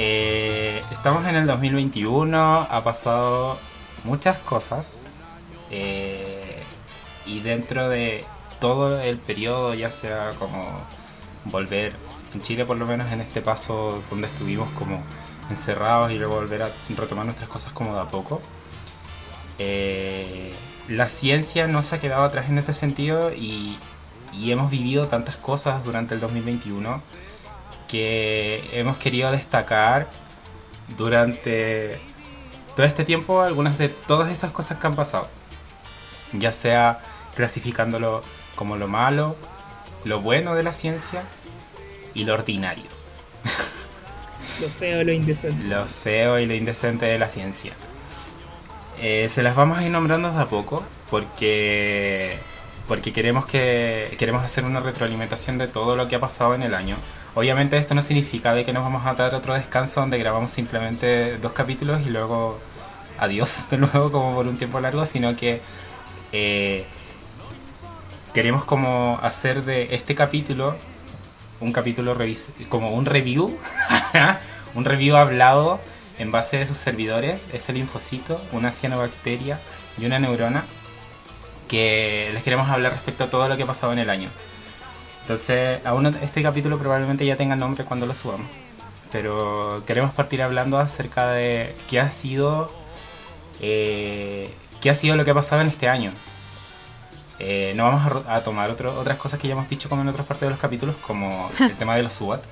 Eh, estamos en el 2021, ha pasado muchas cosas. eh, y dentro de todo el periodo, ya sea como volver en Chile, por lo menos en este paso donde estuvimos como encerrados y luego volver a retomar nuestras cosas como de a poco. eh, la ciencia no se ha quedado atrás en ese sentido y, y hemos vivido tantas cosas durante el 2021 que hemos querido destacar durante todo este tiempo algunas de todas esas cosas que han pasado. Ya sea clasificándolo como lo malo, lo bueno de la ciencia y lo ordinario. Lo feo, lo indecente. Lo feo y lo indecente de la ciencia. Eh, se las vamos a ir nombrando de a poco porque porque queremos que queremos hacer una retroalimentación de todo lo que ha pasado en el año. Obviamente esto no significa de que nos vamos a dar otro descanso donde grabamos simplemente dos capítulos y luego adiós de nuevo como por un tiempo largo, sino que eh, queremos como hacer de este capítulo un capítulo como un review, un review hablado en base de sus servidores, este linfocito, una cianobacteria y una neurona, que les queremos hablar respecto a todo lo que ha pasado en el año. Entonces, aún este capítulo probablemente ya tenga nombre cuando lo subamos. Pero queremos partir hablando acerca de qué ha sido eh, qué ha sido lo que ha pasado en este año. Eh, no vamos a, a tomar otro- otras cosas que ya hemos dicho como en otras partes de los capítulos, como el tema de los SWAT,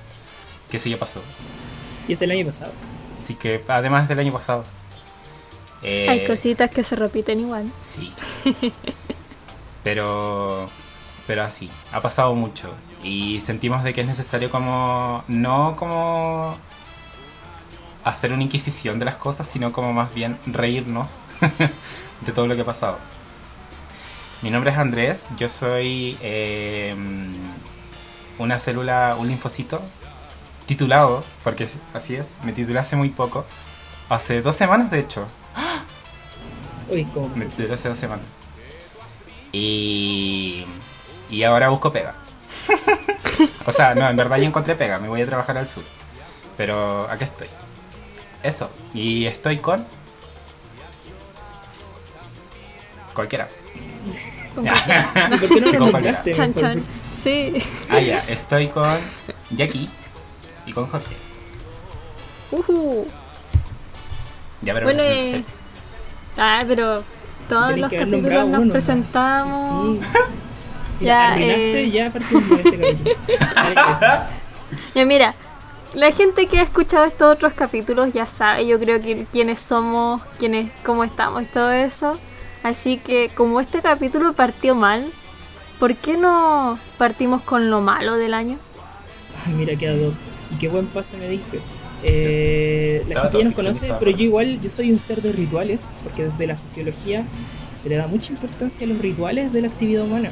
que eso ya pasó. Y este el año pasado. Sí que además del año pasado. Eh, Hay cositas que se repiten igual. Sí. Pero. Pero así, ha pasado mucho. Y sentimos de que es necesario como. No como. hacer una inquisición de las cosas, sino como más bien reírnos de todo lo que ha pasado. Mi nombre es Andrés, yo soy eh, una célula, un linfocito titulado, porque así es, me titulé hace muy poco, hace dos semanas de hecho, Uy, como me titulé hace dos semanas. Y, y ahora busco pega. o sea, no, en verdad ya encontré pega, me voy a trabajar al sur. Pero acá estoy. Eso, y estoy con... Cualquiera. Sí, ¿Por qué no Con cualquiera. Chan chan. Sí. Ah, ya, estoy con Jackie y con Jorge. Ujú. Ya, pero Bueno, eh, Ah, pero todos los capítulos nos presentamos. Sí, Ya, arruinaste, eh. ya este. Ya mira, la gente que ha escuchado estos otros capítulos ya sabe, yo creo que quiénes somos, quiénes, cómo estamos y todo eso. Así que como este capítulo partió mal, ¿por qué no partimos con lo malo del año? Ay, mira qué ad hoc. Y qué buen pase me diste. Eh, la gente ya nos conoce, pero yo igual, yo soy un ser de rituales, porque desde la sociología se le da mucha importancia a los rituales de la actividad humana.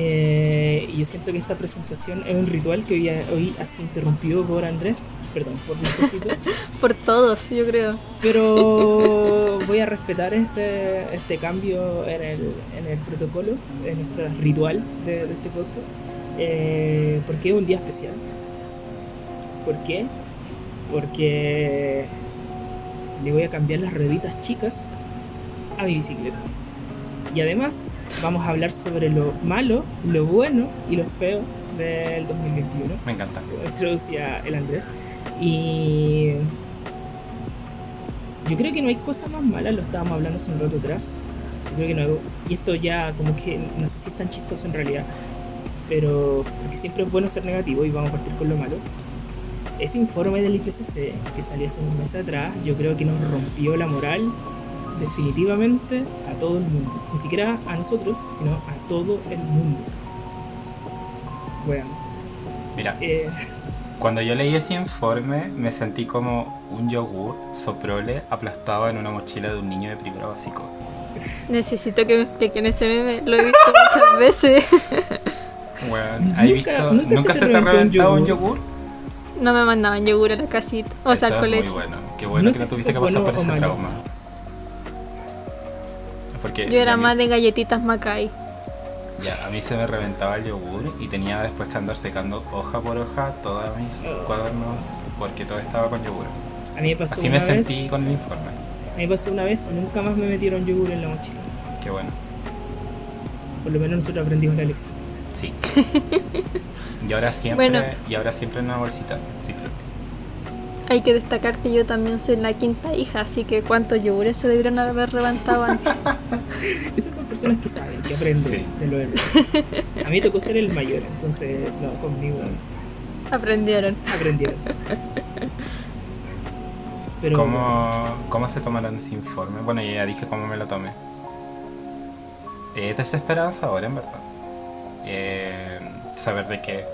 Eh, y yo siento que esta presentación es un ritual que hoy hoy ha sido interrumpido por Andrés, perdón, por mi cosito, Por todos, yo creo. pero voy a respetar este, este cambio en el, en el protocolo, en nuestro ritual de, de este podcast, eh, porque es un día especial. ¿Por qué? Porque le voy a cambiar las rueditas chicas a mi bicicleta. Y además vamos a hablar sobre lo malo, lo bueno y lo feo del 2021 Me encanta. introducía el Andrés. Y yo creo que no hay cosa más mala, lo estábamos hablando hace un rato atrás. Yo creo que no hay- y esto ya como que no sé si es tan chistoso en realidad, pero porque siempre es bueno ser negativo y vamos a partir con lo malo. Ese informe del IPCC que salió hace unos meses atrás, yo creo que nos rompió la moral definitivamente a todo el mundo. Ni siquiera a nosotros, sino a todo el mundo. Bueno, Mira, eh, cuando yo leí ese informe me sentí como un yogur soprole aplastado en una mochila de un niño de primero básico. Necesito que me expliquen ese meme, lo he visto muchas veces. Bueno, ¿has Nunca- visto? nunca ¿Nunca, se se te ha reventado un yogur? No me mandaban yogur a la casita, o sea, al muy colegio. bueno. Qué bueno No que no tuviste que pasar bueno por ese malo. trauma. Porque Yo era más de galletitas Macay. Ya, a mí se me reventaba el yogur y tenía después que andar secando hoja por hoja todos mis cuadernos porque todo estaba con yogur. A mí me pasó Así una me vez. sentí con el informe. A mí me pasó una vez y nunca más me metieron yogur en la mochila. Qué bueno. Por lo menos nosotros aprendimos la lección. Sí. Y ahora siempre, Bueno. y ahora siempre en una bolsita. Sí, pero- Hay que destacar que yo también soy la quinta hija, así que cuántos yogures se debieron haber levantado antes. Esas son personas que saben, que aprenden Sí. de lo demás. A mí tocó ser el mayor, entonces, no, conmigo Aprendieron. aprendieron. Pero ¿Cómo, ¿Cómo se tomaron ese informe? Bueno, ya dije cómo me lo tomé. Eh, Es desesperanza ahora, en verdad. Eh, saber de que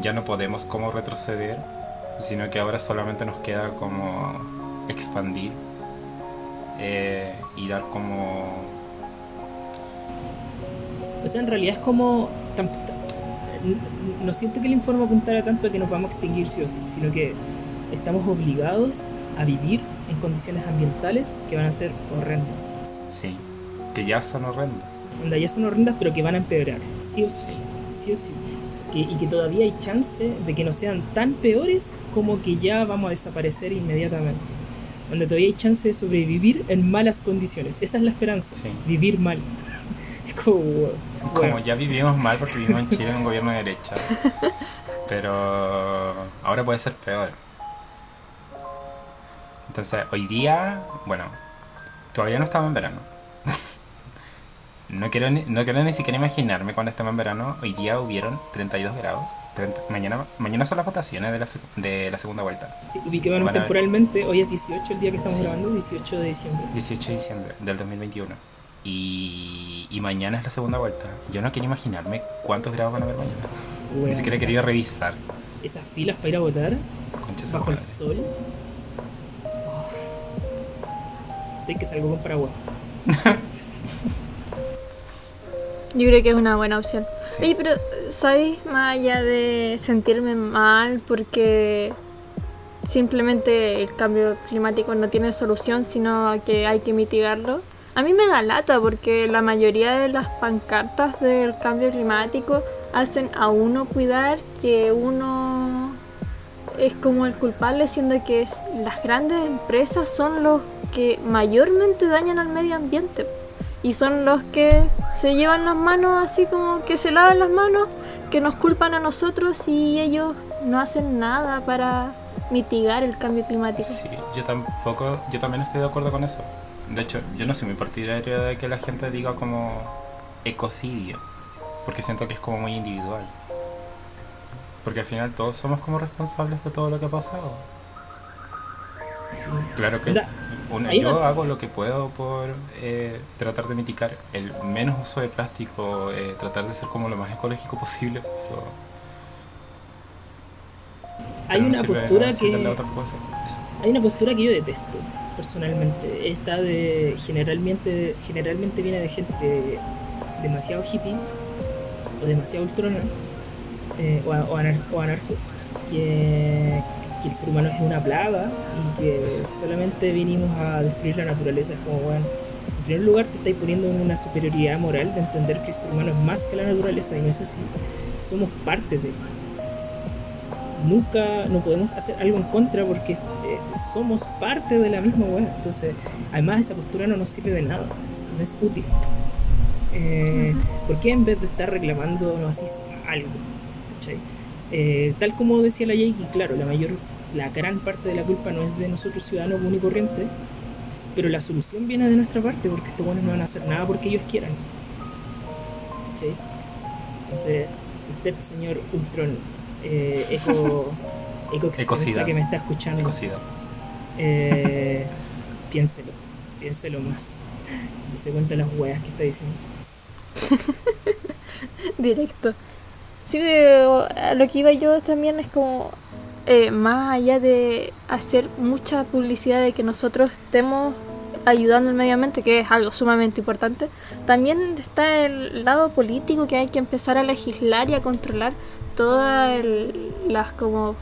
ya no podemos como retroceder, sino que ahora solamente nos queda como expandir eh, y dar como... O sea, en realidad es como. No siento que el informe apuntara tanto a que nos vamos a extinguir sí o sí, sino que estamos obligados a vivir en condiciones ambientales que van a ser horrendas. Sí, que ya son horrendas. Onda, ya son horrendas, pero que van a empeorar, sí o sí. Sí. sí o sí. Que- y que todavía hay chance de que no sean tan peores como que ya vamos a desaparecer inmediatamente. Donde todavía hay chance de sobrevivir en malas condiciones. Esa es la esperanza. Sí. Vivir mal. Es como. Como ya vivimos mal porque vivimos en Chile en un gobierno de derecha. Pero ahora puede ser peor. Entonces, hoy día, bueno, todavía no estamos en verano. No quiero, ni, no quiero ni siquiera imaginarme cuando estemos en verano. Hoy día hubieron 32 grados. 30 mañana, mañana son las votaciones de la, de la segunda vuelta. sí, ubiquémonos temporalmente. Hoy es 18 el día que estamos Sí. grabando, 18 de diciembre. 18 de diciembre del 2021. Y, y mañana es la segunda vuelta. Yo no quiero imaginarme cuántos grados van a haber mañana. Bueno, Ni siquiera he querido revisar. Esas filas para ir a votar Concha bajo el sol. Estoy que salgo con paraguas. Yo creo que es una buena opción. Sí. Oye, pero, ¿sabes? Más allá de sentirme mal porque simplemente el cambio climático no tiene solución, sino que hay que mitigarlo. A mí me da lata porque la mayoría de las pancartas del cambio climático hacen a uno cuidar que uno es como el culpable, siendo que es- las grandes empresas son los que mayormente dañan al medio ambiente y son los que se llevan las manos así como que se lavan las manos, que nos culpan a nosotros y ellos no hacen nada para mitigar el cambio climático. Sí, yo tampoco, yo también estoy de acuerdo con eso. De hecho, yo no soy muy partidario de que la gente diga como ecocidio, porque siento que es como muy individual. Porque al final todos somos como responsables de todo lo que ha pasado. Sí. Claro que Da- yo hago lo que puedo por eh, tratar de mitigar el menos uso de plástico, eh, tratar de ser como lo más ecológico posible, pero... Hay pero no una sirve- postura no que. cosa. Hay una postura que yo detesto, personalmente. Esta de generalmente, generalmente viene de gente demasiado hippie o demasiado ultrona eh, o, o, anar- o que, que el ser humano es una plaga y que solamente vinimos a destruir la naturaleza. Es como, bueno, en primer lugar te estáis poniendo en una superioridad moral de entender que el ser humano es más que la naturaleza y no es así. Somos parte de nunca no podemos hacer algo en contra porque eh, somos parte de la misma weá. Entonces, además esa postura no nos sirve de nada, no es útil. Eh, ¿Por qué en vez de estar reclamando no así algo? ¿Cachai? Eh, tal como decía la Jake, claro, la mayor, la gran parte de la culpa no es de nosotros ciudadanos común y corriente, pero la solución viene de nuestra parte porque estos buenos no van a hacer nada porque ellos quieran. ¿Cachai? Entonces, usted, señor Ultron, eh, eco, eco Ecocida. que me está escuchando, Ecocidio. eh, piénselo, piénselo más. Y se cuenta las weas que está diciendo. Directo. Sí, eh, a lo que iba yo también es como, eh, más allá de hacer mucha publicidad de que nosotros estemos ayudando al medio ambiente, que es algo sumamente importante, también está el lado político que hay que empezar a legislar y a controlar todas las como...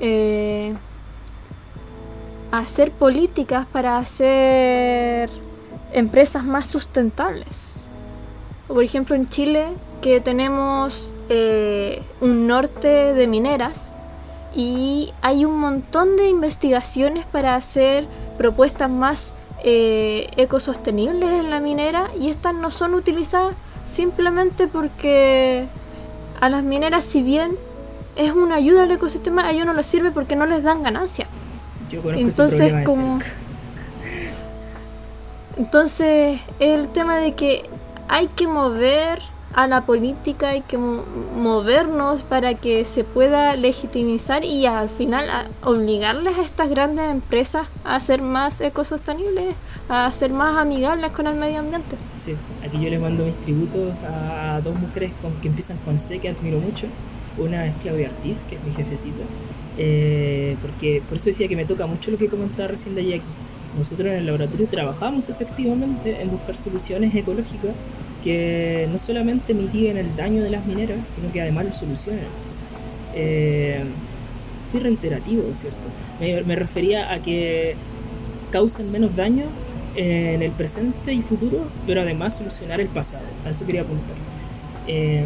eh, hacer políticas para hacer empresas más sustentables. por ejemplo en Chile, que tenemos eh, un norte de mineras y hay un montón de investigaciones para hacer propuestas más eh, ecosostenibles en la minera y estas no son utilizadas simplemente porque a las mineras si bien es una ayuda al ecosistema, a ellos no les sirve porque no les dan ganancia. Yo conozco Entonces, como-. Entonces, el tema de que hay que mover a la política, hay que mo- movernos para que se pueda legitimizar y al final obligarles a estas grandes empresas a ser más ecosostenibles, a ser más amigables con el medio ambiente. Sí, aquí yo les mando mis tributos a dos mujeres que empiezan con C que admiro mucho. Una es Claudia Ortiz, que es mi jefecita. Eh, porque por eso decía que me toca mucho lo que comentaba recién de Jackie. Nosotros en el laboratorio trabajamos efectivamente en buscar soluciones ecológicas que no solamente mitiguen el daño de las mineras, sino que además lo solucionen. Eh, fui reiterativo, ¿cierto? Me, me refería a que causen menos daño en el presente y futuro, pero además solucionar el pasado. A eso quería apuntar. Eh,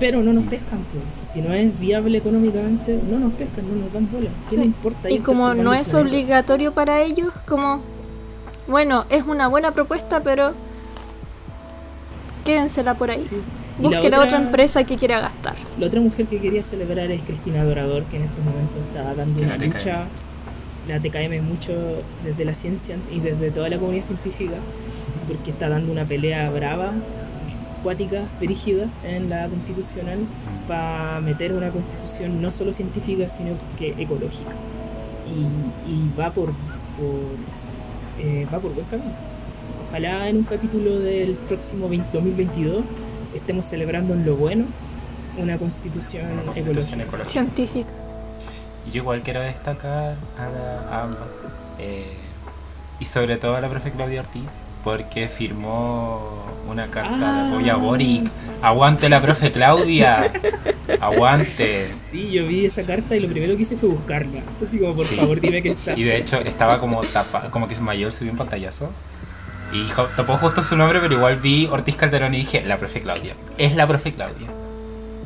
pero no nos pescan, pues. si no es viable económicamente, no nos pescan, no nos dan bola. ¿Qué Sí. importa? Y Ellos como no es obligatorio para ellos, como, bueno, es una buena propuesta, pero quédensela por ahí. Sí. Y la Busquen a otra empresa que quiera gastar. La otra mujer que quería celebrar es Cristina Dorador, que en estos momentos está dando una la lucha, la TKM mucho desde la ciencia y desde toda la comunidad científica, porque está dando una pelea brava, cuática, brígida en la constitucional para meter una constitución no solo científica, sino que ecológica. Y, y va por, por eh, va por buen camino. Ojalá en un capítulo del próximo 20 2022 estemos celebrando en lo bueno una constitución, Una constitución ecológica. ecológica. Científica. Yo igual quiero destacar a, la- a ambas. eh, y sobre todo a la profe Claudia Ortiz, porque firmó una carta Ah. de apoyo a Boric. ¡Aguante la profe Claudia! ¡Aguante! Sí, yo vi esa carta y lo primero que hice fue buscarla. Así como, por Sí. favor, dime que está. Y de hecho estaba como tapa, como que mayor subió un pantallazo. Y tapó justo su nombre, pero igual vi Ortiz Calderón y dije, la profe Claudia. Es la profe Claudia.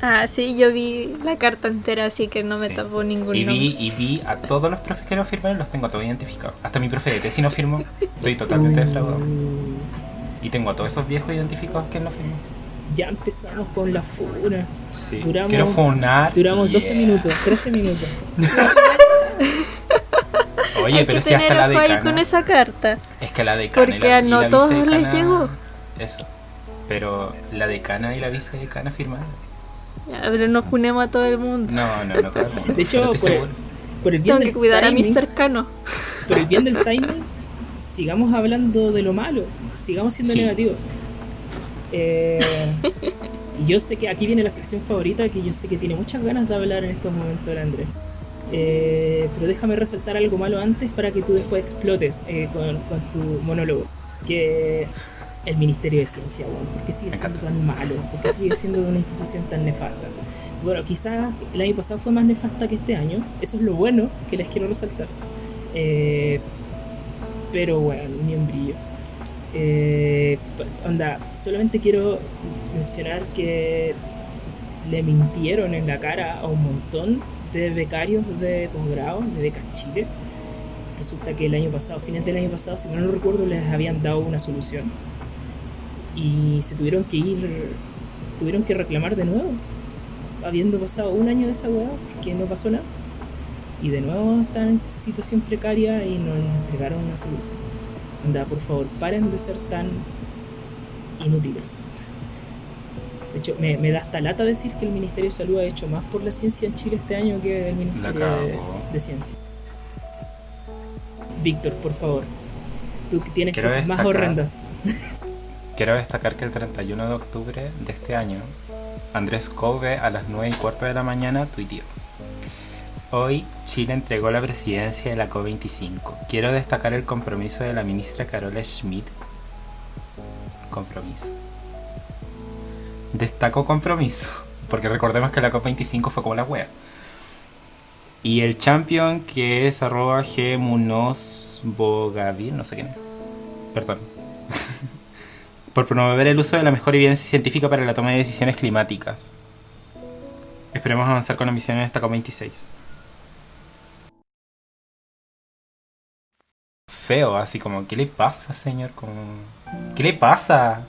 Ah, sí, yo vi la carta entera, así que no me Sí. tapó ningún Y nombre. vi, y vi a todos los profes que no firmaron, los tengo todos identificados. Hasta mi profe de tesis no firmó. Estoy totalmente defraudado. Y tengo a todos esos viejos identificados que no firmó. ya empezamos con la funa. Sí. Duramos- Quiero funar. Duramos 12 yeah. minutos, 13 minutos. Oye, Hay pero que si hasta tener la ojo ahí decana. con esa carta. Es que la decana. Porque la, a y no la todos les llegó. Eso. Pero la decana y la vicedecana firmaron. Ya, pero no junemos a todo el mundo. No, no, no todo el mundo, De hecho, pero estoy por el- seguro. Por el bien Tengo del que cuidar a mis cercanos. Por el bien del timing, sigamos hablando de lo malo, sigamos siendo Sí. negativos. Eh, yo sé que aquí viene la sección favorita, que yo sé que tiene muchas ganas de hablar en estos momentos el Andrés. Eh, pero déjame resaltar algo malo antes para que tú después explotes eh, con, con tu monólogo. Que el Ministerio de Ciencia, weón, ¿por qué sigue siendo tan malo? ¿Por qué sigue siendo una institución tan nefasta? Bueno, quizás el año pasado fue más nefasta que este año. Eso es lo bueno que les quiero resaltar. Eh, pero bueno, ni un brillo. Eh, onda, solamente quiero mencionar que le mintieron en la cara a un montón de becarios de posgrado, de becas Chile. Resulta que el año pasado, fines del año pasado, si no recuerdo, les habían dado una solución. Y se tuvieron que ir, tuvieron que reclamar de nuevo, habiendo pasado un año de esa weá, porque no pasó nada. Y de nuevo están en situación precaria y no les entregaron una solución. Anda, por favor, paren de ser tan inútiles. De hecho, me, me da hasta lata decir que el Ministerio de Salud ha hecho más por la ciencia en Chile este año que el Ministerio de, Ciencia. Víctor, por favor. Tú que tienes Quiero cosas más destacar- horrendas. Quiero destacar que el 31 de octubre de este año, Andrés Cove a las 9 y cuarto de la mañana tuiteó. Hoy Chile entregó la presidencia de la COP25. Quiero destacar el compromiso de la ministra Carola Schmidt. Compromiso. Destaco compromiso, porque recordemos que la COP25 fue como la wea. Y el champion que es arroba no sé quién. Perdón. por promover el uso de la mejor evidencia científica para la toma de decisiones climáticas. Esperemos avanzar con la misión en esta COP26. Feo, así como, ¿qué le pasa, señor? Como, ¿Qué le pasa?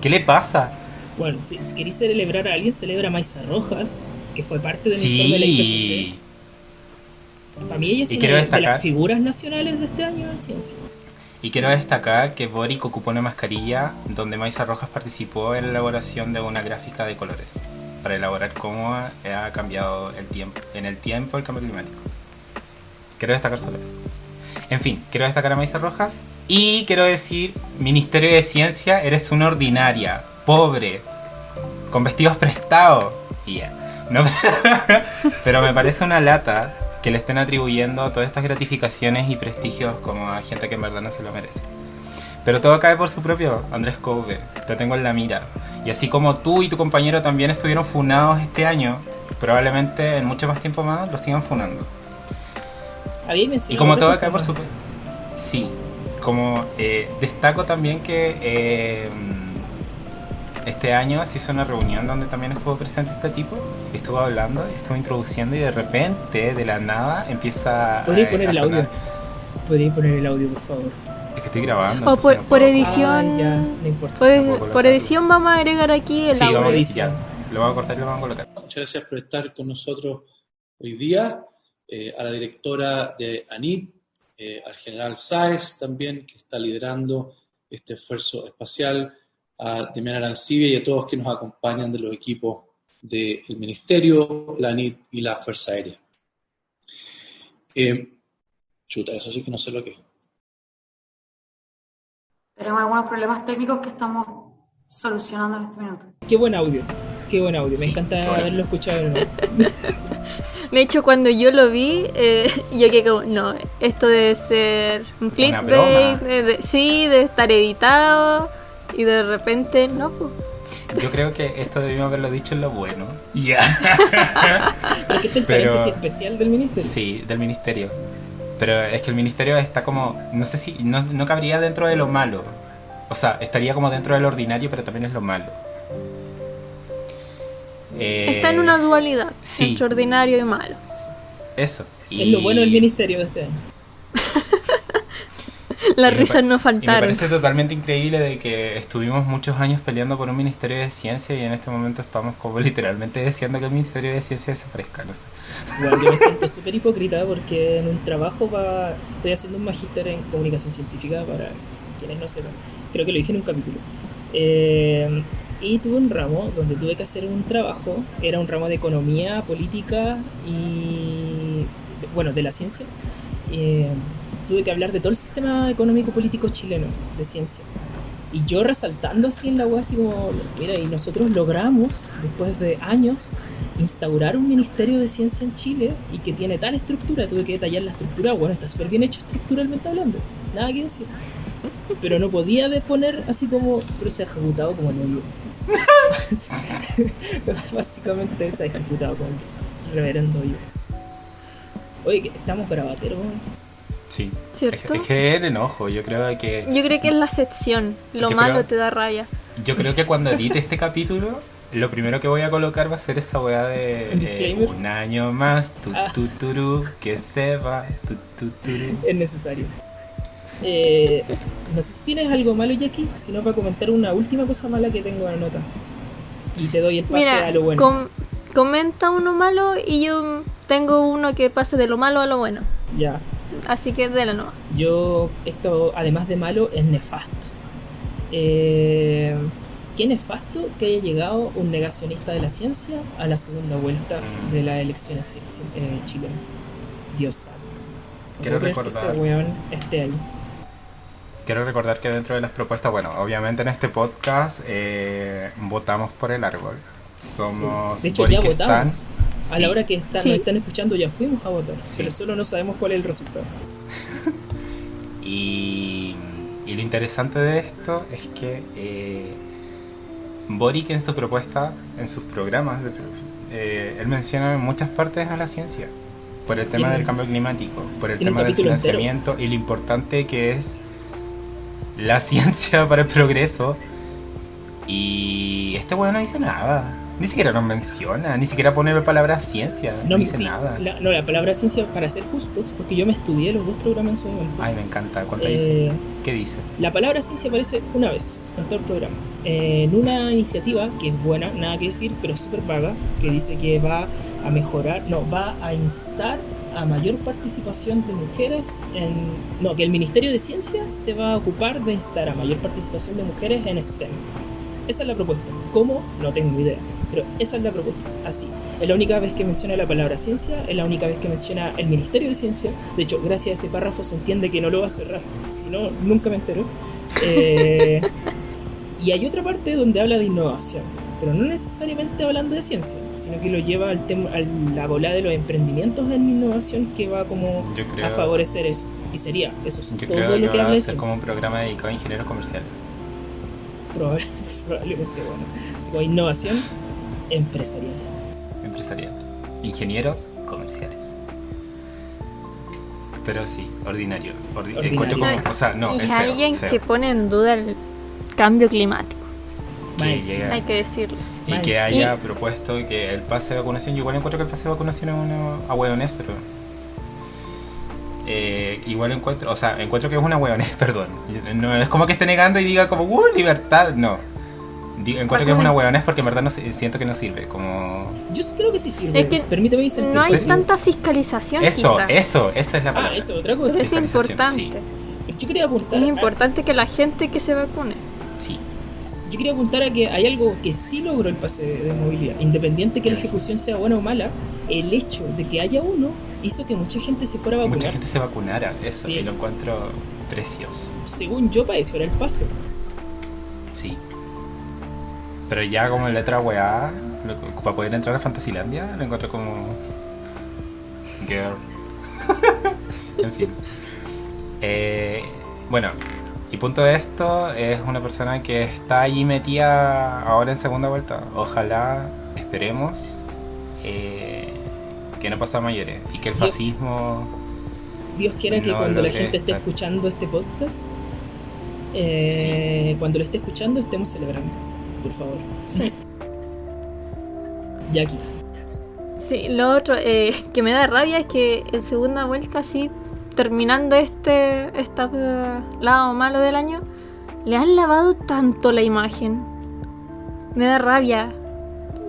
¿Qué le pasa? Bueno, si, si queréis celebrar a alguien, celebra a Maisa Rojas, que fue parte del informe de la Sí. IPCC. Para mí ella es Y una de destacar- las figuras nacionales de este año en ciencia. Y quiero destacar que Boric ocupó una mascarilla donde Maisa Rojas participó en la elaboración de una gráfica de colores para elaborar cómo ha ha cambiado el tiempo, en el tiempo el cambio climático. Quiero destacar solo eso. En fin, quiero destacar a Maisa Rojas y quiero decir, Ministerio de Ciencia, eres una ordinaria, pobre, con vestidos prestados. Y ya. No, pero me parece una lata que le estén atribuyendo todas estas gratificaciones y prestigios como a gente que en verdad no se lo merece. Pero todo cae por su propio, Andrés Couve. Te tengo en la mira. Y así como tú y tu compañero también estuvieron funados este año, probablemente en mucho más tiempo más lo sigan funando. Había mencionado Y como todo cae por su... Sí, como eh, destaco también que eh, este año se hizo una reunión donde también estuvo presente este tipo, y estuvo hablando, estuvo introduciendo y de repente, de la nada, empieza ¿Podría eh, poner a el sonar. audio? ¿Podría poner el audio, por favor? Es que estoy grabando. O por, no por edición. Ah, ya, no importa. pues, por edición vamos a agregar aquí el Sí, vamos a audio. edición. ya. Lo vamos a cortar y lo vamos a colocar. Muchas gracias por estar con nosotros hoy día. Eh, a la directora de ANIP, eh, al general Sáez también, que está liderando este esfuerzo espacial, a Demian Arancibia y a todos que nos acompañan de los equipos del Ministerio, la ANIP y la Fuerza Aérea. Eh, chuta, eso sí que no sé lo que es. Tenemos algunos problemas técnicos que estamos solucionando en este minuto. Qué buen audio. Qué buen audio. Sí, Me encanta bueno. haberlo escuchado de. De hecho, cuando yo lo vi, eh, yo que como, no, esto debe ser un clickbait, de- de- sí, debe estar editado, y de repente, no, pues. Yo creo que esto debimos haberlo dicho en lo bueno. Ya. Pero que este es el Pero- paréntesis especial del ministerio. Sí, del ministerio. Pero es que el ministerio está como, no sé si, no, no cabría dentro de lo malo. O sea, estaría como dentro del ordinario, pero también es lo malo. Eh, Está en una dualidad sí. entre ordinario y malo. Eso. Es lo bueno del ministerio de este año. Las risas no Y me faltaron. parece totalmente increíble de que estuvimos muchos años peleando por un ministerio de ciencia y en este momento estamos como literalmente deseando que el ministerio de ciencia desaparezca, no sé. Bueno, yo me siento súper hipócrita porque en un trabajo pa- estoy haciendo un magíster en comunicación científica para quienes no sepan. Creo que lo dije en un capítulo. Eh, y tuve un ramo donde tuve que hacer un trabajo. Era un ramo de economía, política y. bueno, de la ciencia. Eh, tuve que hablar de todo el sistema económico político chileno de ciencia. Y yo resaltando así en la web, así como, mira, y nosotros logramos, después de años, instaurar un ministerio de ciencia en Chile y que tiene tal estructura, tuve que detallar la estructura, bueno, está súper bien hecho estructuralmente hablando, nada que decir. Pero no podía poner así como, pero se ha ejecutado como el hoyo. Básicamente se ha ejecutado como el reverendo hoyo. Oye, estamos grabateros. ¿No? Sí. Es, ¿Cierto? es que es el enojo, yo creo que Yo creo que es la sección. Lo malo creo- te da raya. yo creo que cuando edite este capítulo lo primero que voy a colocar va a ser esa weá de ¿Un eh, un año más tu, Ah. tu, que se va tu, tu. Es necesario. Eh, no sé si tienes algo malo, Jackie, sino para comentar una última cosa mala que tengo en la nota. Y te doy el pase Mira, a lo bueno. com- comenta uno malo y yo tengo uno que pase de lo malo a lo bueno. Ya. Así que de la nueva. Yo, esto, además de malo, es nefasto. Eh, qué nefasto que haya llegado un negacionista de la ciencia a la segunda vuelta de las elecciones ci- ci- eh, chilenas. Dios santo. Quiero creer que recordar- ese weón esté ahí. Quiero recordar que dentro de las propuestas, bueno, obviamente en este podcast eh, votamos por el árbol. Somos Sí. De hecho, ya Stan. Votamos. A Sí. la hora que están, Sí. nos están escuchando ya fuimos a votar, Sí. pero solo no sabemos cuál es el resultado. Y, y lo interesante de esto es que eh, Boric en su propuesta, en sus programas, de- eh, él menciona en muchas partes a la ciencia. Por el tema del cambio climático, por el tema del capítulo entero. financiamiento y lo importante que es la ciencia para el progreso. Y este weón no dice nada. Ni siquiera nos menciona, ni siquiera pone la palabra ciencia. No, No, dice sí, nada. la- no, la palabra ciencia, para ser justos, porque yo me estudié los dos programas en su momento. Ay, me encanta. ¿Cuánto Eh, dice? ¿Qué dice? La palabra ciencia aparece una vez en todo el programa. Eh, en una iniciativa que es buena, nada que decir, pero súper vaga, que dice que va a mejorar, no, va a instar a mayor participación de mujeres en... No, que el Ministerio de Ciencia se va a ocupar de instar a mayor participación de mujeres en STEM. Esa es la propuesta. ¿Cómo? No tengo idea. Pero esa es la propuesta. Así. Es la única vez que menciona la palabra ciencia, es la única vez que menciona el Ministerio de Ciencia. De hecho, gracias a ese párrafo se entiende que no lo va a cerrar. Si no, nunca me entero. Eh, y hay otra parte donde habla de innovación, pero no necesariamente hablando de ciencia, sino que lo lleva al tema, a la bola de los emprendimientos en innovación que va como creo, a favorecer eso. Y sería, eso es yo todo creo lo que habla a de ser ciencia. como un programa dedicado a ingenieros comerciales. Proba- probablemente, bueno. Así como innovación empresarial. Empresarial. Ingenieros comerciales. Pero sí, ordinario. Ordi- Ordinario. como- o sea, no, y es feo, alguien feo. que pone en duda el cambio climático, Que llega- hay que decirlo. Y que haya propuesto que el pase de vacunación, yo igual encuentro que el pase de vacunación es una a hueones, pero eh, igual encuentro, o sea, encuentro que es una hueones, perdón. No es como que esté negando y diga como, ¡uh, libertad! No. Digo, encuentro que es una Vacúnense. hueones porque en verdad no siento que no sirve. Como. Yo sí creo que sí sirve. Es que Permíteme Vicente. No hay Sí. tanta fiscalización Eso, quizá. eso, esa es la Ah, palabra. eso, otra Pero cosa. es importante. Yo quería apuntar. Es a- importante que la gente que se vacune. Sí. Yo quería apuntar a que hay algo que sí logró el pase de, de movilidad. Independiente que la ejecución sea buena o mala, el hecho de que haya uno hizo que mucha gente se fuera a vacunar. Mucha gente se vacunara, eso, Sí. y lo encuentro precioso. Según yo, para eso era el pase. Sí. Pero ya como en letra weá, lo- para poder entrar a Fantasilandia, lo encuentro como. Girl. en fin. Eh, bueno, y punto de esto es una persona que está allí metida ahora en segunda vuelta. Ojalá, esperemos, eh, que no pase a mayores y que el fascismo. Dios quiera que No, cuando la gente esté escuchando este podcast, eh, cuando lo esté escuchando, estemos celebrando. Por favor. Sí. Jackie. Sí, lo otro eh, que me da rabia es que en segunda vuelta, así, terminando este, este lado malo del año, le han lavado tanto la imagen. Me da rabia.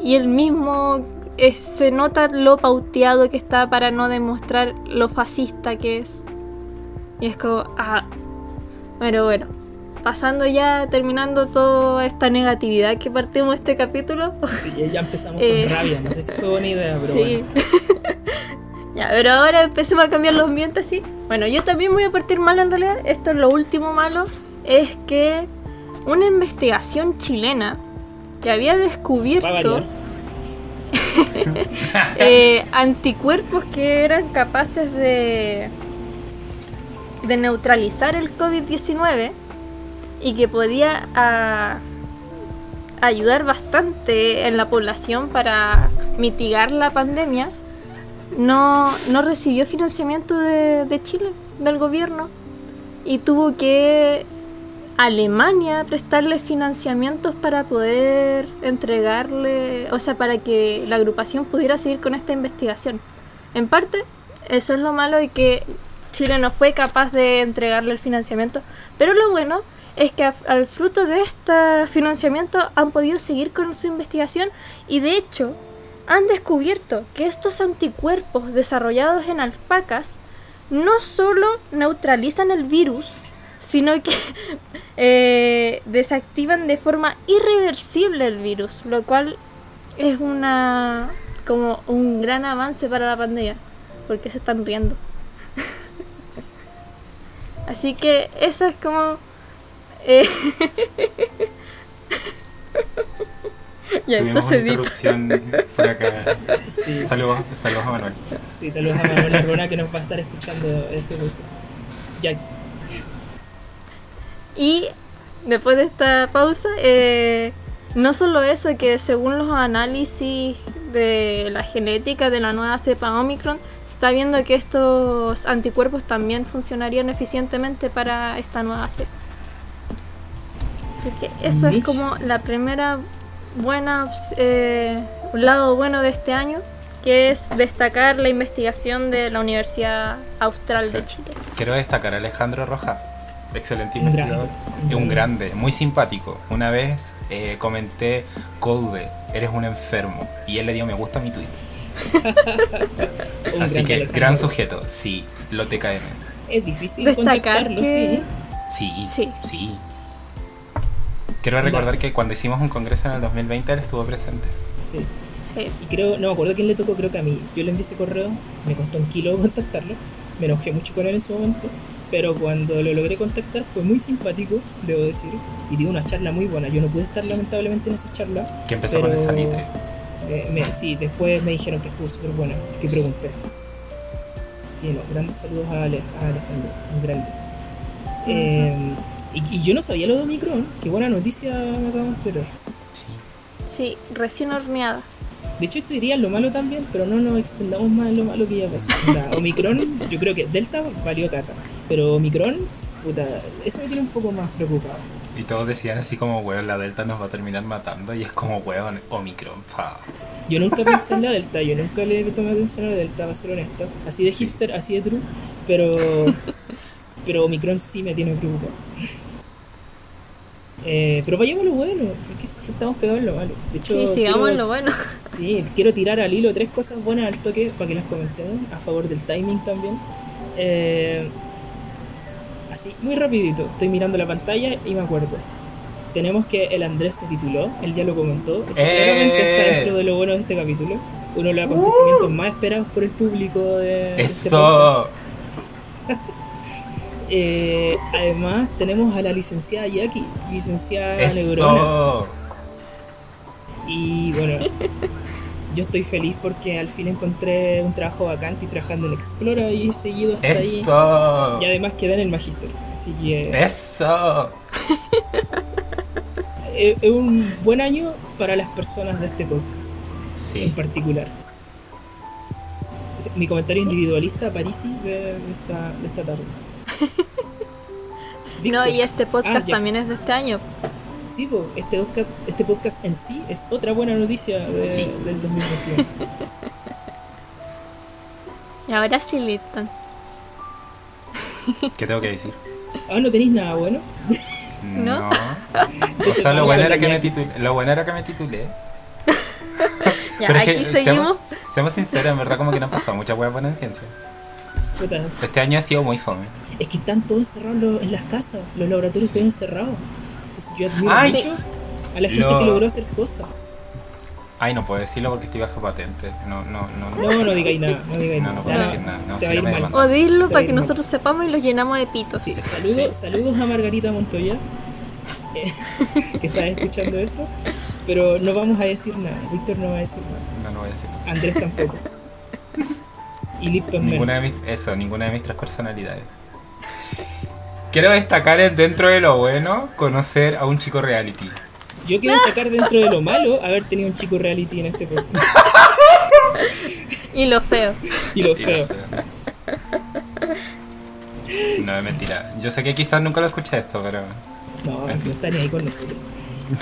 Y el mismo eh, se nota lo pauteado que está para no demostrar lo fascista que es. Y es como, ah. Pero bueno, pasando ya, terminando toda esta negatividad que partimos este capítulo. Sí, ya empezamos Eh, con rabia. No sé si fue buena idea, pero Sí. bueno. ya, pero ahora empecemos a cambiar los ambientes, sí. Bueno, yo también voy a partir mal en realidad. Esto es lo último malo. Es que una investigación chilena que había descubierto eh, anticuerpos que eran capaces de, de neutralizar el COVID-19 y que podía ah, ayudar bastante en la población para mitigar la pandemia, no, no recibió financiamiento de, de Chile, del gobierno, y tuvo que Alemania prestarle financiamientos para poder entregarle, o sea, para que la agrupación pudiera seguir con esta investigación. En parte, eso es lo malo y que Chile no fue capaz de entregarle el financiamiento, pero lo bueno es que al fruto de este financiamiento han podido seguir con su investigación y de hecho han descubierto que estos anticuerpos desarrollados en alpacas no solo neutralizan el virus, sino que eh, desactivan de forma irreversible el virus, lo cual es una como un gran avance para la pandemia, porque se están riendo. Así que eso es como eh, ya entonces una edito. interrupción por acá. Sí, Saludos, saludos a Manuel. sí, saludos a Manuel Arbona que nos va a estar escuchando este podcast. Jackie. Y después de esta pausa, eh, no solo eso, que según los análisis de la genética de la nueva cepa Omicron, se está viendo que estos anticuerpos también funcionarían eficientemente para esta nueva cepa. Porque eso es como la primera buena, eh, un lado bueno de este año, que es destacar la investigación de la Universidad Austral de Chile. Quiero destacar a Alejandro Rojas, excelente Un investigador. grande, un grande, muy simpático. Una vez eh, comenté, Colbe, eres un enfermo. Y él le dio me gusta a mi tweet. Así que, Alejandro. gran sujeto. Sí, lo TKM. Es difícil Destacar contactarlo, que- sí. Sí, Sí. sí. Quiero recordar que cuando hicimos un congreso en el 2020 él estuvo presente. Sí. Sí. Y creo, no me acuerdo quién le tocó, creo que a mí. Yo le envié ese correo, me costó un kilo contactarlo. Me enojé mucho con él en su momento. Pero cuando lo logré contactar fue muy simpático, debo decir. Y dio una charla muy buena. Yo no pude estar Sí. lamentablemente en esa charla. Que empezó con el Pero- salitre. Eh, me- sí, después me dijeron que estuvo súper buena, que Sí. pregunté. Así que no, grandes saludos a, Ale- a Alejandro, un grande. Eh, y, y yo no sabía lo de Omicron, qué buena noticia me acabo de enterar. Sí. Sí, recién horneada. De hecho, eso diría lo malo también, pero no nos extendamos más en lo malo que ya pasó. Onda, Omicron, yo creo que Delta valió caca, pero Omicron, puta, eso me tiene un poco más preocupado. Y todos decían así como, weón, la Delta nos va a terminar matando. Y es como, weón, Omicron, pa. Yo nunca pensé en la Delta, yo nunca le tomé atención a la Delta, para ser honesto. Así de Sí. hipster, así de true, pero, pero Omicron sí me tiene preocupado. Eh, pero vayamos a lo bueno, porque estamos pegados en lo malo. De hecho, Sí, sigamos quiero- en lo bueno. Sí, quiero tirar al hilo tres cosas buenas al toque para que las comentemos, a favor del timing también. Eh, así, muy rapidito, estoy mirando la pantalla y me acuerdo. Tenemos que el Andrés se tituló, él ya lo comentó, eso ¡Eh! claramente está dentro de lo bueno de este capítulo. Uno de los acontecimientos más esperados por el público de, este. ¡Eso! Eh, además tenemos a la licenciada Jackie, licenciada Neurona. ¡Eso! Y bueno, yo estoy feliz porque al fin encontré un trabajo vacante y trabajando en Explora y he seguido hasta ahí. ¡Eso! Y además quedé en el Magister. Así que ¡Eso! es un buen año para las personas de este podcast en Sí. particular. Ese- Mi comentario individualista Parisi de esta, de esta tarde. No, y este Ah, podcast ya. también es de este año. Sí, po, este, podcast, este podcast en sí es otra buena noticia de- Sí. del 2021. Y ahora sí, Lipton. ¿Qué tengo que decir? Ah, ¿no tenéis nada bueno? ¿No? O sea, lo bueno, era que me titulé, lo bueno era que me titulé. Ya, Pero es aquí que, seguimos. Seamos, seamos sinceros, en verdad como que no ha pasado mucha hueá buena en ciencia. Este año ha sido muy fome. Es que están todos encerrados en las casas, los laboratorios Sí. estuvieron cerrados. Entonces yo admiro Ay, mucho a la gente lo- que logró hacer cosas. Ay, no puedo decirlo porque estoy bajo patente. No, no, no. No, no digáis nada, no digáis No, nada. no puedo Ya, decir nada. No, si no mal. O dilo para que bien, nosotros sepamos y los llenamos de pitos. Sí, Sí. saludos, a Margarita Montoya, eh, que está escuchando esto. Pero no vamos a decir nada. Víctor no va a decir nada. No, no voy a decir nada. Andrés tampoco. Y Lipton Ninguna de menos. mis, eso, ninguna de mis tres personalidades. Quiero destacar en- dentro de lo bueno conocer a un chico reality. Yo quiero destacar dentro de lo malo haber tenido un chico reality en este podcast. Y lo feo. Y lo feo. No, es mentira. Yo sé que quizás nunca lo escuché esto, pero. No, En no fin. está ni ahí con nosotros.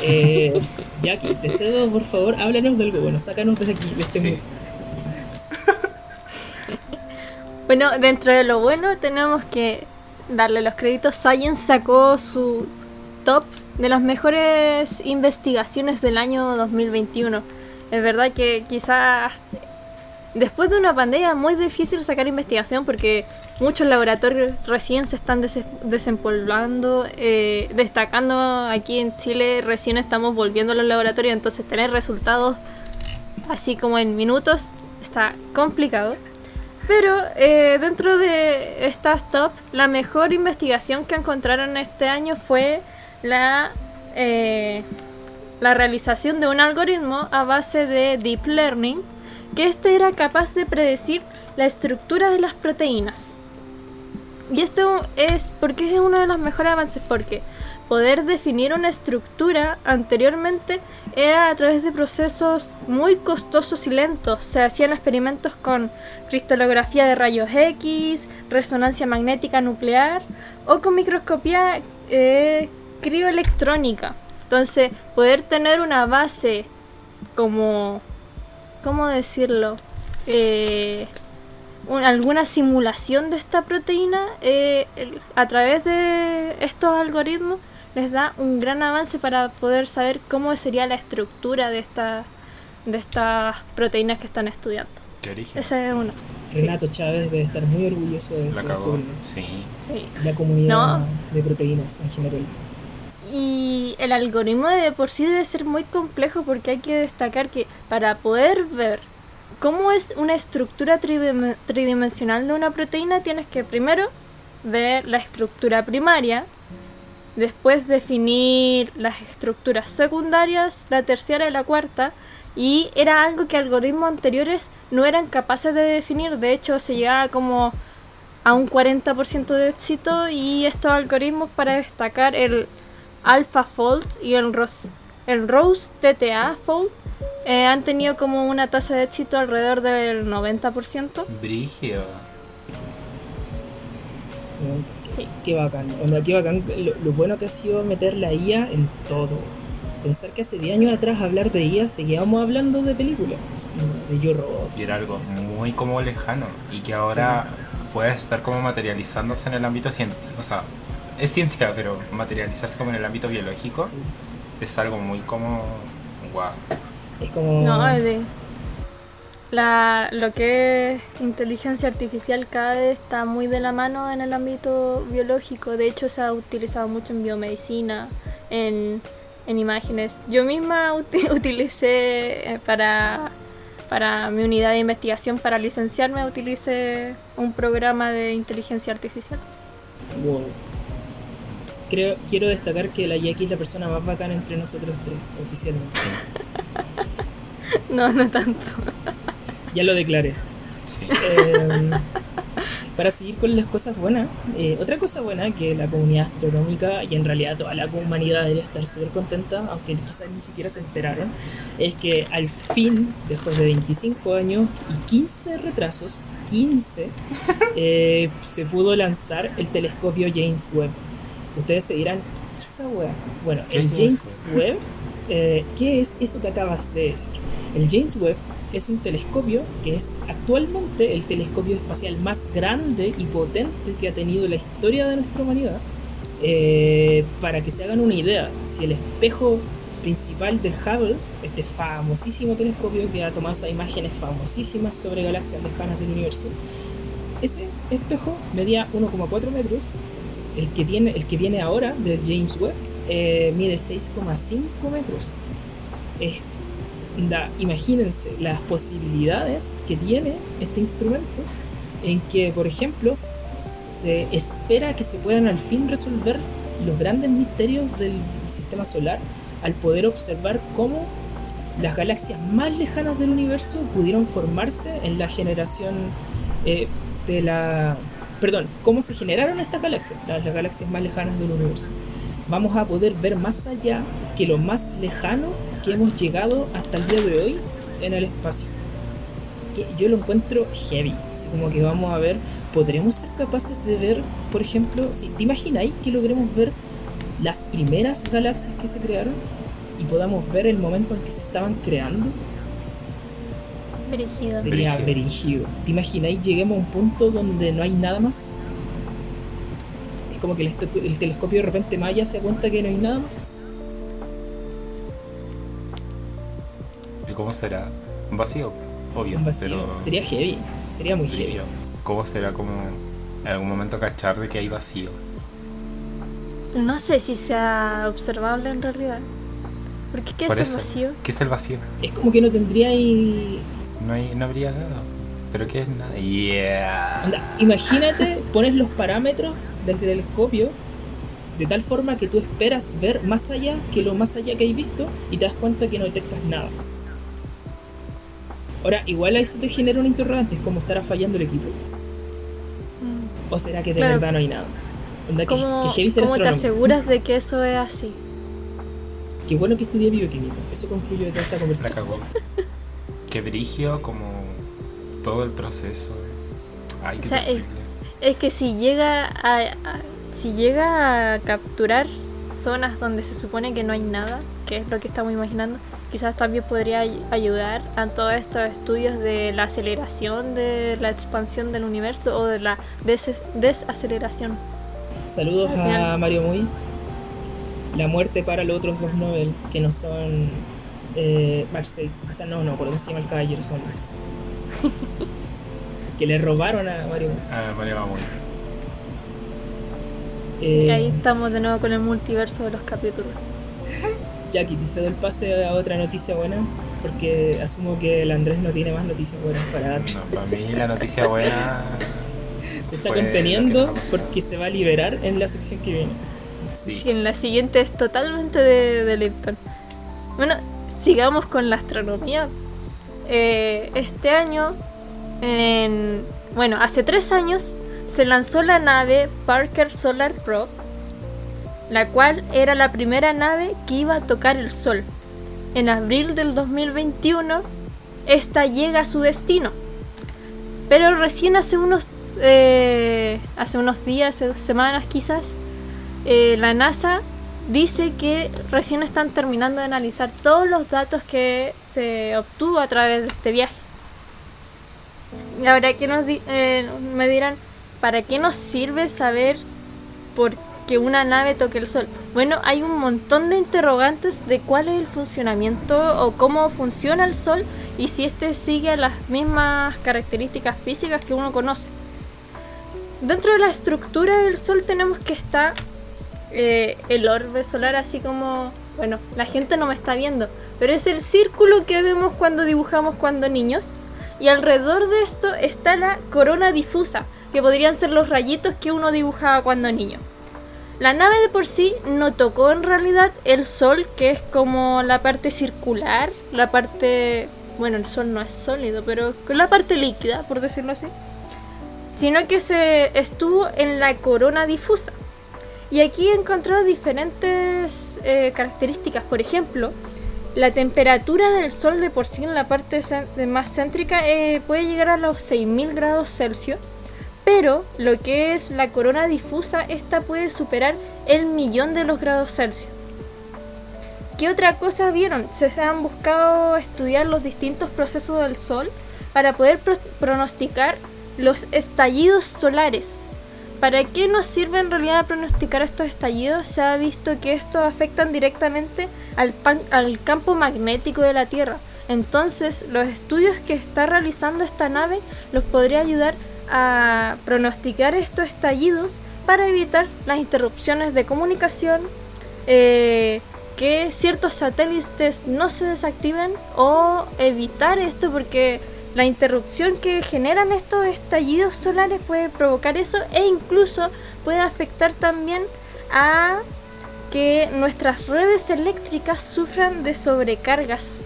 Eh, Jackie, te cedo, por favor, háblanos de algo bueno, sácanos de aquí, de este Sí. mundo. Bueno, dentro de lo bueno tenemos que darle los créditos. Science sacó su top de las mejores investigaciones del año 2021. Es verdad que quizás después de una pandemia es muy difícil sacar investigación porque muchos laboratorios recién se están des- desempolvando, eh, destacando aquí en Chile recién estamos volviendo a los laboratorios, entonces tener resultados así como en minutos está complicado. Pero eh, dentro de estas top, la mejor investigación que encontraron este año fue la, eh, la realización de un algoritmo a base de deep learning, que este era capaz de predecir la estructura de las proteínas. Y esto es porque es uno de los mejores avances, porque poder definir una estructura anteriormente era a través de procesos muy costosos y lentos. Se hacían experimentos con cristalografía de rayos X, resonancia magnética nuclear o con microscopía eh, crioelectrónica. Entonces, poder tener una base como, ¿cómo decirlo? Eh, un- alguna simulación de esta proteína eh, a través de estos algoritmos les da un gran avance para poder saber cómo sería la estructura de esta de estas proteínas que están estudiando. ¿Qué origen? Esa es una. sí, Renato Chávez debe estar muy orgulloso de La este. Sí. sí. La comunidad No. de proteínas en general. Y el algoritmo de por sí debe ser muy complejo porque hay que destacar que para poder ver cómo es una estructura tridim- tridimensional de una proteína tienes que primero ver la estructura primaria, después definir las estructuras secundarias, la tercera y la cuarta, y era algo que algoritmos anteriores no eran capaces de definir, de hecho se llegaba como a un 40% de éxito y estos algoritmos para destacar el AlphaFold y el, Ros el Rose TTA Fold eh, han tenido como una tasa de éxito alrededor del 90%. Brigio. Sí. Qué bacán. Onda, qué bacán lo, lo bueno que ha sido meter la IA en todo. Pensar que hace 10 años atrás hablar de IA seguíamos hablando de películas. De Yo Robot. Y era algo Sí. muy como lejano. Y que ahora puede estar como materializándose en el ámbito científico. O sea, es ciencia, pero materializarse como en el ámbito biológico Sí. es algo muy como. Wow. Es como. No, es de- la, lo que es inteligencia artificial cada vez está muy de la mano en el ámbito biológico. De hecho, se ha utilizado mucho en biomedicina, en, en imágenes. Yo misma uti- utilicé eh, para, para mi unidad de investigación, para licenciarme, utilicé un programa de inteligencia artificial. Wow. Creo, quiero destacar que la Jackie es la persona más bacana entre nosotros tres, oficialmente. No, no tanto. Ya lo declaré. Sí. Eh, para seguir con las cosas buenas, eh, otra cosa buena que la comunidad astronómica y en realidad toda la humanidad debería estar súper contenta, aunque quizás ni siquiera se enteraron, es que al fin, después de 25 años y 15 retrasos, 15, eh, se pudo lanzar el telescopio James Webb. Ustedes se dirán, ¿qué es esa wea? Bueno, ¿Qué el es James James Webb, eh, ¿qué es eso que acabas de decir? El James Webb es un telescopio que es actualmente el telescopio espacial más grande y potente que ha tenido la historia de nuestra humanidad. Eh, para que se hagan una idea, si el espejo principal del Hubble, este famosísimo telescopio que ha tomado esas imágenes famosísimas sobre galaxias lejanas del universo, ese espejo medía 1,4 metros, el que, tiene, el que viene ahora del James Webb eh, mide 6,5 metros. Es imagínense las posibilidades que tiene este instrumento en que, por ejemplo, se espera que se puedan al fin resolver los grandes misterios del sistema solar al poder observar cómo las galaxias más lejanas del universo pudieron formarse en la generación eh, de la... Perdón, cómo se generaron estas galaxias, las galaxias más lejanas del universo. Vamos a poder ver más allá que lo más lejano que hemos llegado hasta el día de hoy en el espacio. Que yo lo encuentro heavy. Así como que vamos a ver, podremos ser capaces de ver, por ejemplo, si te imagináis que logremos ver las primeras galaxias que se crearon y podamos ver el momento en que se estaban creando, Brígido. sería Brígido. ¿Te imagináis lleguemos a un punto donde no hay nada más? Es como que el, el telescopio de repente Maya se da cuenta que no hay nada más. Cómo será? Un vacío, obvio. Un vacío. Pero Sería heavy. Sería muy heavy. ¿Cómo será como en algún momento cachar de que hay vacío? No sé si sea observable en realidad. Porque ¿qué Por es eso. el vacío? ¿Qué es el vacío? Es como que no tendría ahí. No, hay, no habría nada. ¿Pero qué es nada? Yeah. Anda, imagínate, pones los parámetros del telescopio de tal forma que tú esperas ver más allá que lo más allá que hay visto y te das cuenta que no detectas nada. Ahora, igual a eso te genera un interrogante, es como estará fallando el equipo. Mm. ¿O será que de Claro. verdad no hay nada? Onda, que, ¿Cómo, que ser cómo te aseguras de que eso es así? Qué bueno que estudié bioquímica. Eso concluye de toda esta La conversación. cagó. Qué brigio como todo el proceso. Ay, qué O sea, es-. Es que si llega a, a- si llega a capturar zonas donde se supone que no hay nada, que es lo que estamos imaginando, quizás también podría ay- ayudar a todos estos estudios de la aceleración de la expansión del universo o de la des- desaceleración. Saludos a. Mario Muy. La muerte para los otros dos Nobel, que no son eh, Marseille. O sea, no, no, por cómo se llama el caballero son. que le robaron a Mario Muy. Ah, Mario muy. Y Eh, ahí estamos de nuevo con el multiverso de los capítulos. Jackie, te cedo el pase a otra noticia buena, porque asumo que el Andrés no tiene más noticias buenas para dar. No, para mí la noticia buena. Se está conteniendo porque se va a liberar en la sección que viene. Sí. Sí, en la siguiente es totalmente de, de Lipton. Bueno, sigamos con la astronomía. Eh, este año, en- bueno, hace tres años, se lanzó la nave Parker Solar Probe, la cual era la primera nave que iba a tocar el Sol. En abril del 2021, esta llega a su destino. Pero recién hace unos, eh, hace unos días, eh, semanas quizás, eh, la NASA dice que recién están terminando de analizar todos los datos que se obtuvo a través de este viaje. Y ahora nos me dirán, ¿para qué nos sirve saber por qué una nave toque el Sol? Bueno, hay un montón de interrogantes de cuál es el funcionamiento o cómo funciona el Sol y si este sigue las mismas características físicas que uno conoce. Dentro de la estructura del Sol tenemos que está eh, el orbe solar, así como, bueno, la gente no me está viendo, pero es el círculo que vemos cuando dibujamos cuando niños. Y alrededor de esto está la corona difusa, que podrían ser los rayitos que uno dibujaba cuando niño. La nave de por sí no tocó en realidad el sol, que es como la parte circular, la parte... Bueno, el sol no es sólido, pero la parte líquida, por decirlo así. Sino que se estuvo en la corona difusa. Y aquí he encontrado diferentes eh, características. Por ejemplo, la temperatura del Sol de por sí en la parte más céntrica eh, puede llegar a los 6000 grados Celsius. Pero lo que es la corona difusa, esta puede superar el millón de los grados Celsius. ¿Qué otra cosa vieron? Se han buscado estudiar los distintos procesos del Sol para poder pro- pronosticar los estallidos solares. ¿Para qué nos sirve en realidad pronosticar estos estallidos? Se ha visto que estos afectan directamente al, campo magnético de la Tierra. Entonces, los estudios que está realizando esta nave los podría ayudar pronosticar estos estallidos para evitar las interrupciones de comunicación, eh, que ciertos satélites no se desactiven o evitar esto porque la interrupción que generan estos estallidos solares puede provocar eso e incluso puede afectar también a que nuestras redes eléctricas sufran de sobrecargas.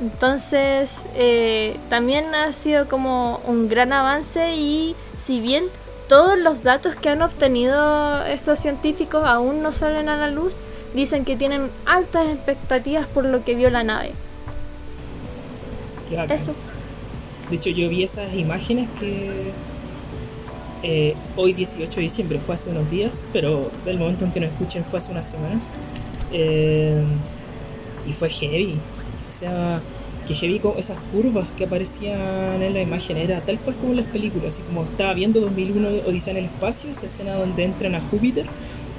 Entonces eh, también ha sido como un gran avance y si bien todos los datos que han obtenido estos científicos aún no salen a la luz, dicen que tienen altas expectativas por lo que vio la nave. Eso. De hecho, yo vi esas imágenes que eh, hoy 18 de diciembre fue hace unos días, pero del momento en que nos escuchen fue hace unas semanas. Eh, y fue heavy. O sea, que heavy con esas curvas que aparecían en la imagen. Era tal cual como en las películas. Así como estaba viendo 2001 Odisea en el espacio, esa escena donde entran a Júpiter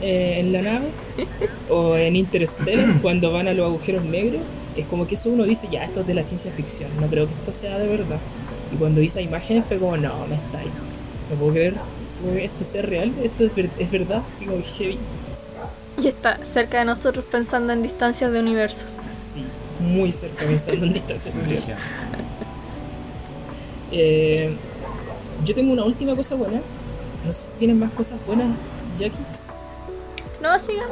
eh, en la nave. o en Interstellar, cuando van a los agujeros negros. Es como que eso uno dice, ya, esto es de la ciencia ficción, no creo que esto sea de verdad. Y cuando vi esas imágenes fue como, no, me está ahí. No puedo creer, es como que esto sea real, esto es, ver- es verdad, así como que heavy. Y está cerca de nosotros pensando en distancias de universos. Sí, muy cerca pensando en distancia del universo. Eh, yo tengo una última cosa buena. No sé si tienen más cosas buenas, Jackie. No, siga.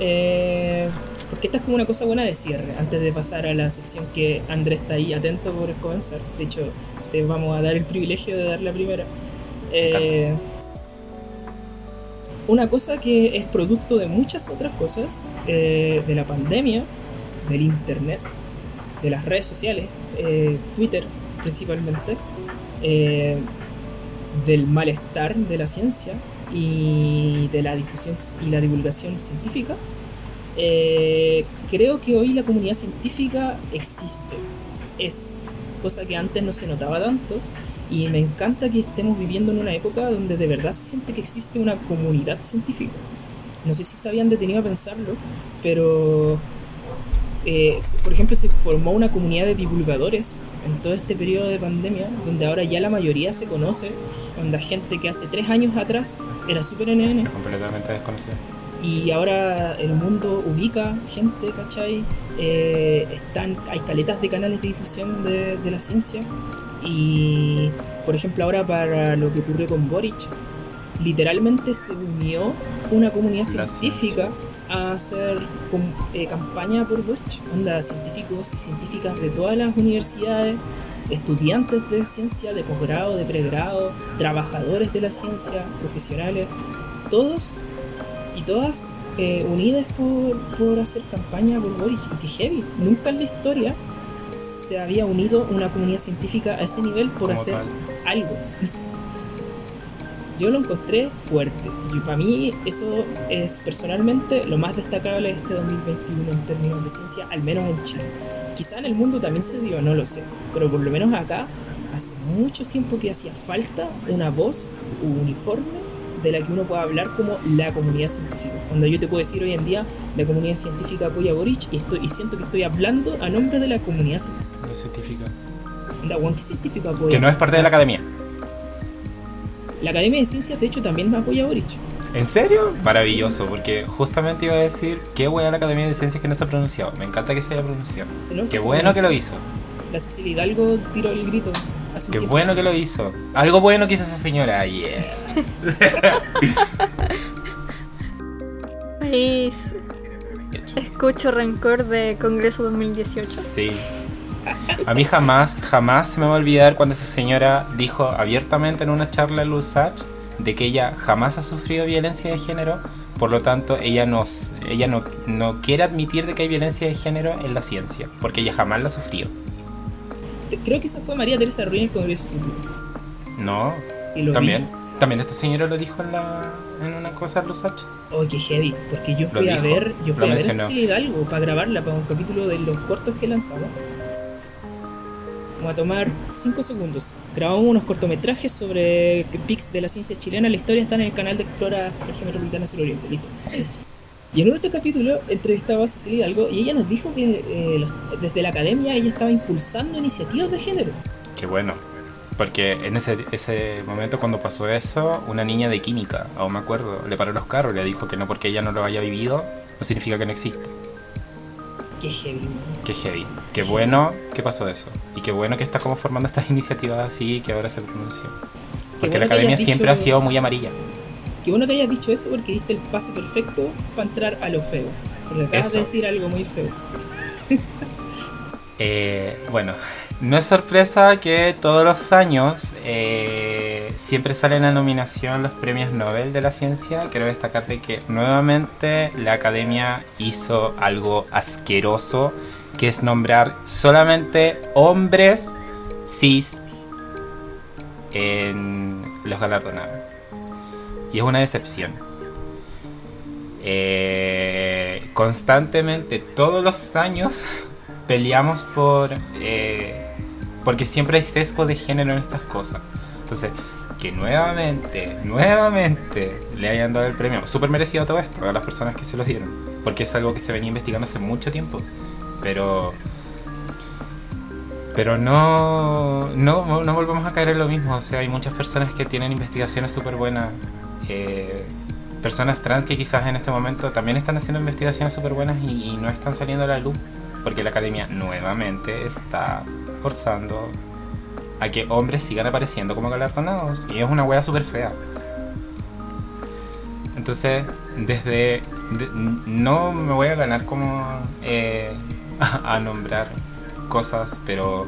Eh, porque esta es como una cosa buena de cierre, antes de pasar a la sección que Andrés está ahí atento por comenzar. De hecho, te vamos a dar el privilegio de dar la primera. Eh, una cosa que es producto de muchas otras cosas, eh, de la pandemia, del internet, de las redes sociales, eh, Twitter principalmente, eh, del malestar de la ciencia, y de la difusión y la divulgación científica, eh, creo que hoy la comunidad científica existe, es cosa que antes no se notaba tanto y me encanta que estemos viviendo en una época donde de verdad se siente que existe una comunidad científica. No sé si se habían detenido a pensarlo, pero eh, por ejemplo se formó una comunidad de divulgadores en todo este periodo de pandemia, donde ahora ya la mayoría se conoce, donde gente que hace tres años atrás era súper NN. Completamente desconocido. Y ahora el mundo ubica gente, ¿cachai? Eh, están, hay caletas de canales de difusión de, de, la ciencia. Y, por ejemplo, ahora para lo que ocurrió con Boric, literalmente se unió una comunidad científica a hacer eh, campaña por Boric. Onda, científicos y científicas de todas las universidades, estudiantes de ciencia, de posgrado, de pregrado, trabajadores de la ciencia, profesionales, todos y todas eh, unidas por, por, hacer campaña por Boric. Y que heavy, nunca en la historia se había unido una comunidad científica a ese nivel por hacer algo. Yo lo encontré fuerte. Y para mí eso es personalmente lo más destacable de este 2021 en términos de ciencia, al menos en Chile. Quizá en el mundo también se dio, no lo sé. Pero por lo menos acá hace mucho tiempo que hacía falta una voz uniforme de la que uno pueda hablar como la comunidad científica. Cuando yo te puedo decir hoy en día, la comunidad científica apoya a Boric y, estoy, y siento que estoy hablando a nombre de la comunidad científica. científica. ¿qué científico apoya? Que no es parte de la academia. La Academia de Ciencias, de hecho, también me apoya a Boric. ¿En serio? Maravilloso, porque justamente iba a decir qué buena la Academia de Ciencias que no se ha pronunciado. Me encanta que se haya pronunciado. No, qué bueno que lo hizo. La Cecilia Hidalgo tiró el grito. Qué bueno que lo hizo. Algo bueno que hizo esa señora. Yeah. País. Escucho rencor de Congreso 2018. Sí. A mí jamás, jamás se me va a olvidar cuando esa señora dijo abiertamente en una charla en Lusach de que ella jamás ha sufrido violencia de género, por lo tanto ella, nos, ella no, no quiere admitir de que hay violencia de género en la ciencia, porque ella jamás la sufrió. Creo que esa fue María Teresa Ruiz con Congreso Futuro. No, también. También esta señora lo dijo en, la, en una cosa Lusach. Oh, qué heavy, porque yo fui a ver, yo fui a ver a Cecilia Hidalgo para grabarla para un capítulo de los cortos que lanzaba. Vamos a tomar 5 segundos. Grabamos unos cortometrajes sobre pics de la ciencia chilena. La historia está en el canal de Explora Región Metropolitana del Oriente. Listo. Y en otro capítulo entrevistaba a Cecilia Hidalgo y ella nos dijo que eh, desde la academia ella estaba impulsando iniciativas de género. Qué bueno. Porque en ese, ese momento cuando pasó eso, una niña de química, aún me acuerdo, le paró los carros le dijo que no porque ella no lo haya vivido, no significa que no existe. Qué heavy. Qué heavy. Qué bueno que pasó eso. Y qué bueno que está como formando estas iniciativas así que ahora se pronunció. Porque la academia siempre ha sido muy amarilla. Qué bueno que hayas dicho eso porque diste el pase perfecto para entrar a lo feo. Porque acabas de decir algo muy feo. eh, bueno, no es sorpresa que todos los años eh, siempre salen a nominación los premios Nobel de la ciencia. Quiero destacar de que nuevamente la academia hizo algo asqueroso, que es nombrar solamente hombres cis en los galardonados. Y es una decepción. Eh, constantemente, todos los años, peleamos por... Eh, porque siempre hay sesgo de género en estas cosas. Entonces, que nuevamente, nuevamente le hayan dado el premio, súper merecido todo esto a las personas que se lo dieron, porque es algo que se venía investigando hace mucho tiempo. Pero. Pero no, no, no volvemos a caer en lo mismo. O sea, hay muchas personas que tienen investigaciones súper buenas. Eh, personas trans que quizás en este momento también están haciendo investigaciones súper buenas y no están saliendo a la luz. Porque la academia nuevamente está forzando a que hombres sigan apareciendo como galardonados. Y es una wea súper fea. Entonces, desde... no me voy a ganar como eh, a, nombrar cosas, pero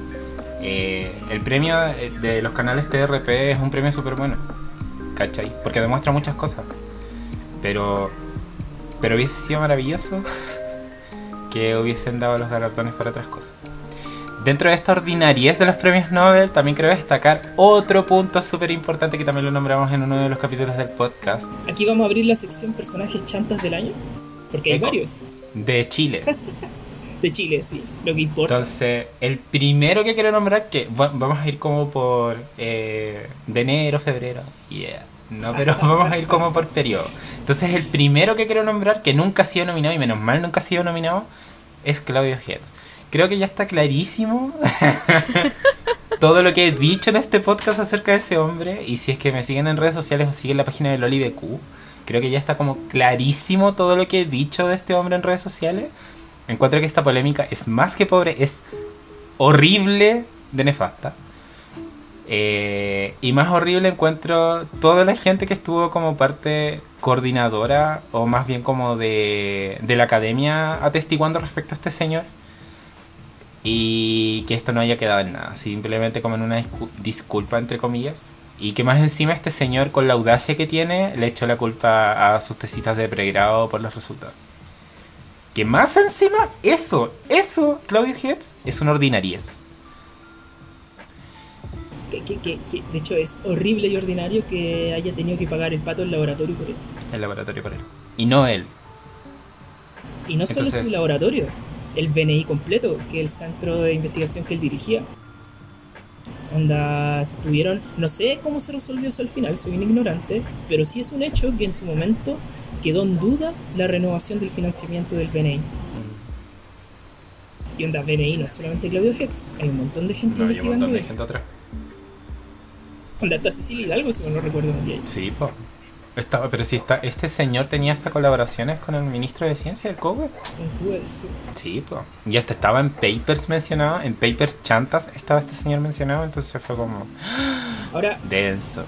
eh, el premio de los canales TRP es un premio súper bueno. ¿Cachai? Porque demuestra muchas cosas. Pero... Pero hubiese sido maravilloso que hubiesen dado los galardones para otras cosas. Dentro de esta ordinariez de los premios Nobel, también quiero destacar otro punto súper importante que también lo nombramos en uno de los capítulos del podcast. Aquí vamos a abrir la sección personajes chantas del año, porque hay Eco. varios. De Chile. De Chile, sí, lo que importa. Entonces, el primero que quiero nombrar, que va- vamos a ir como por eh, de enero, febrero, yeah. No, pero vamos a ir como por periodo. Entonces, el primero que quiero nombrar, que nunca ha sido nominado, y menos mal nunca ha sido nominado, es Claudio Hetz. Creo que ya está clarísimo todo lo que he dicho en este podcast acerca de ese hombre. Y si es que me siguen en redes sociales o siguen la página de Loli BQ, creo que ya está como clarísimo todo lo que he dicho de este hombre en redes sociales. Encuentro que esta polémica es más que pobre, es horrible de nefasta. Eh, y más horrible encuentro toda la gente que estuvo como parte coordinadora o más bien como de, de la academia atestiguando respecto a este señor. Y que esto no haya quedado en nada, simplemente como en una discu- disculpa entre comillas. Y que más encima este señor con la audacia que tiene le echó la culpa a sus tesitas de pregrado por los resultados. Que más encima, eso, eso, Claudio Hetz, es una ordinariez. Que, que- que- que, de hecho es horrible y ordinario que haya tenido que pagar el pato el laboratorio por él. El laboratorio por él. Y no él. Y no solo Entonces- su laboratorio, el BNI completo, que es el centro de investigación que él dirigía. Onda, tuvieron, no sé cómo se resolvió eso al final, soy un ignorante, pero sí es un hecho que en su momento quedó en duda la renovación del financiamiento del BNI. Y onda, BNI no es solamente Claudio Hetz, hay un montón de gente No, hay un montón de gente atrás. Onda, está Cecilia Hidalgo, si no lo recuerdo bien. Sí, po. Estaba, pero si está, este señor tenía hasta colaboraciones con el ministro de Ciencia, el COBE. Sí. Sí, po. Y hasta estaba en papers mencionado, en papers chantas estaba este señor mencionado, entonces fue como Ahora, denso.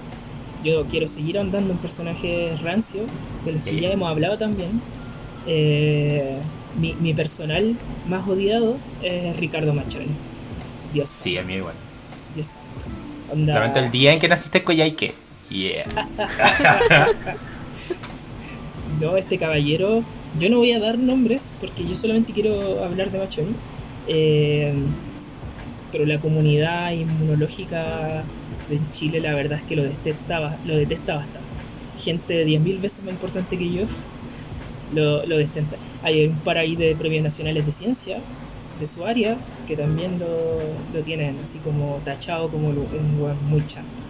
yo quiero seguir ahondando en personajes rancios, de los que Ya, hemos hablado también. Eh, mi, mi personal más odiado es Ricardo Machoni. Dios Sí, a mí igual. Dios. Onda- Lamento el día en que naciste en Coyhaique. Yeah. No, este caballero, yo no voy a dar nombres porque yo solamente quiero hablar de Machoni. Eh, pero la comunidad inmunológica de Chile, la verdad es que lo detesta, lo detesta bastante. Gente 10.000 veces más importante que yo lo, lo detesta. Hay un par ahí de premios nacionales de ciencia de su área que también lo, lo tienen así como tachado como un weón muy chanto.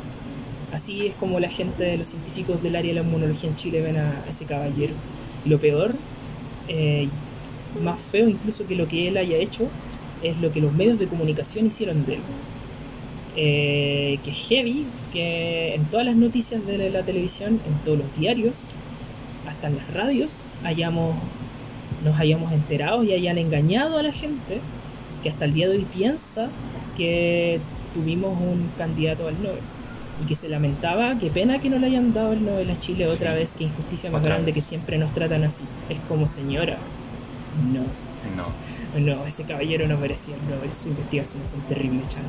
Así es como la gente los científicos del área de la inmunología en Chile ven a, ese caballero. Y lo peor, eh, más feo incluso que lo que él haya hecho, es lo que los medios de comunicación hicieron de él. Eh, que es heavy, que en todas las noticias de la televisión, en todos los diarios, hasta en las radios, hayamos, nos hayamos enterado y hayan engañado a la gente que hasta el día de hoy piensa que tuvimos un candidato al Nobel y que se lamentaba, qué pena que no le hayan dado el Nobel a Chile otra Sí. vez, qué injusticia más Otra grande vez. que siempre nos tratan así. Es como señora. No, No. no, ese caballero no merecía el Nobel, sus investigaciones son terribles, chanta.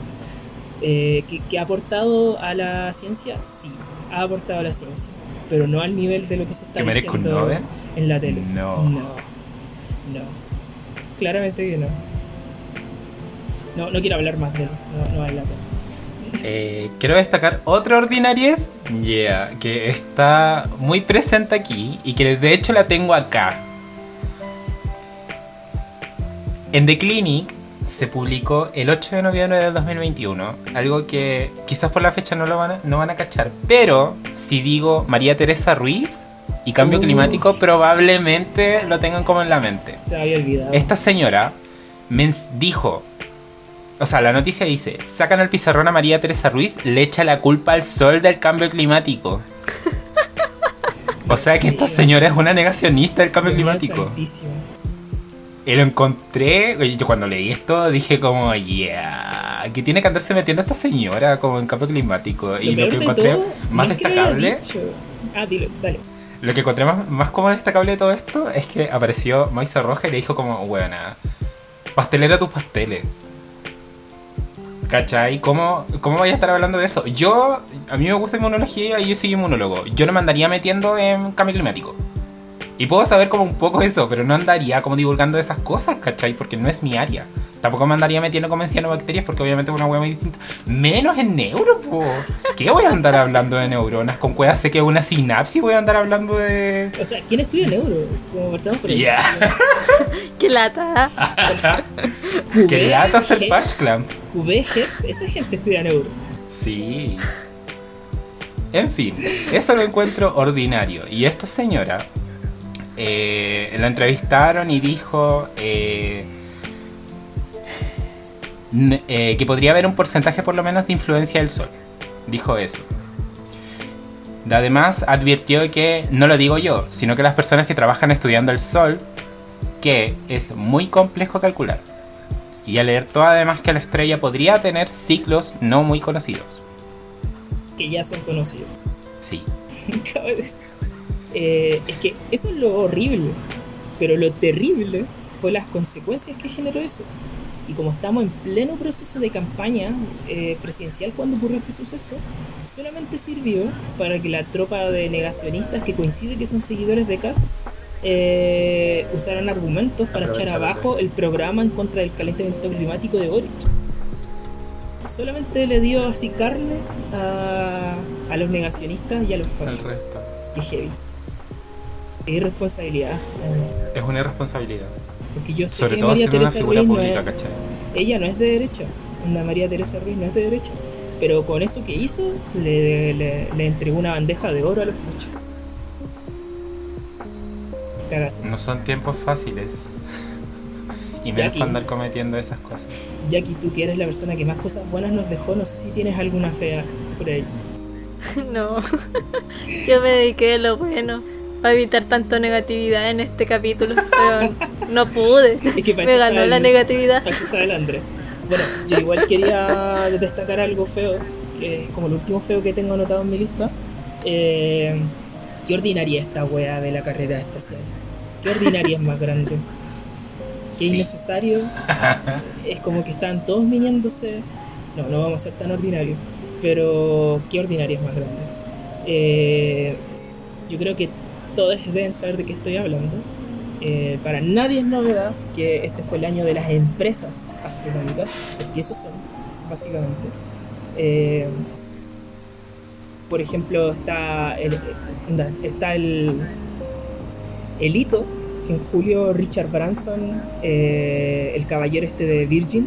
Eh, ¿que, que ha aportado a la ciencia? Sí, ha aportado a la ciencia, pero no al nivel de lo que se está ¿Que merezca un diciendo Nobel? en la tele. No. no, no. Claramente que no. No, no quiero hablar más de él, no, no vale la pena. Eh, quiero destacar otra ordinariez, yeah, que está muy presente aquí y que de hecho la tengo acá. En The Clinic se publicó el 8 de noviembre del 2021, algo que quizás por la fecha no lo van a, no van a cachar, pero si digo María Teresa Ruiz y cambio Uf. climático probablemente lo tengan como en la mente. Se había olvidado. Esta señora me dijo, o sea, la noticia dice, sacan al pizarrón a María Teresa Ruiz, le echa la culpa al sol del cambio climático. O sea que esta señora es una negacionista del cambio climático. Y lo encontré, yo cuando leí esto dije como, yeah, que tiene que andarse metiendo esta señora como en cambio climático. Y lo que encontré todo, más no destacable... Ah, dilo, dale. Lo que encontré más, más como destacable de todo esto es que apareció Moisa Roja y le dijo como, buena, pastelera tus pasteles. ¿Cachai? ¿Cómo, ¿Cómo voy a estar hablando de eso? Yo, a mí me gusta inmunología y yo soy inmunólogo. Yo no me andaría metiendo en cambio climático. Y puedo saber como un poco eso, pero no andaría como divulgando esas cosas, ¿cachai? Porque no es mi área. Tampoco me andaría metiendo con cianobacterias porque obviamente es una hueá muy distinta. Menos en neuro, po. ¿Qué voy a andar hablando de neuronas? Con cuevas sé que es una sinapsis voy a andar hablando de. O sea, ¿quién estudia neuro? Es como partamos por ahí. Ya. Qué lata. Qué lata hacer patch clamp. QB esa gente estudia neuro. Sí. En fin, eso lo encuentro ordinario. Y esta señora eh, la entrevistaron y dijo eh, eh, que podría haber un porcentaje por lo menos de influencia del sol. Dijo eso. Además advirtió que, no lo digo yo, sino que las personas que trabajan estudiando el sol, que es muy complejo calcular. Y alertó además que la estrella podría tener ciclos no muy conocidos. Que ya son conocidos. Sí. Eh, es que eso es lo horrible. Pero lo terrible fue las consecuencias que generó eso. Y como estamos en pleno proceso de campaña eh, presidencial cuando ocurrió este suceso, solamente sirvió para que la tropa de negacionistas que coincide que son seguidores de Cast eh, usaran argumentos para echar abajo el programa en contra del calentamiento climático de Boric. Solamente le dio así carne a, a los negacionistas y a los El fachos. resto. Qué heavy. Es irresponsabilidad. eh, Es una irresponsabilidad. Porque yo sé Sobre que todo María siendo una Teresa figura Ruiz no pública, es- ¿cachai? ella no es de derecha. Una María Teresa Ruiz no es de derecha. Pero con eso que hizo, le, le- le entregó una bandeja de oro a los fachos. Cagazo. No son tiempos fáciles. Y menos Jackie. para andar cometiendo esas cosas. Jackie, tú que eres la persona que más cosas buenas nos dejó, no sé si tienes alguna fea por ahí. No. Yo me dediqué a lo bueno. Para evitar tanta negatividad en este capítulo. Pero no pude. Es que Me ganó la el- negatividad. para el Andrés. Bueno, yo igual quería destacar algo feo, que es como el último feo que tengo anotado en mi lista. Eh, ¿Qué ordinaria es esta wea de la carrera espacial? ¿Qué ordinaria es más grande? Qué Sí. innecesario. Es como que están todos viniéndose. No, no vamos a ser tan ordinarios. Pero qué ordinaria es más grande. Eh, yo creo que todos deben saber de qué estoy hablando. Eh, para nadie es novedad que este fue el año de las empresas astronómicas, porque esos son, básicamente. Eh, por ejemplo, está el, está el, el hito que en julio Richard Branson, eh, el caballero este de Virgin,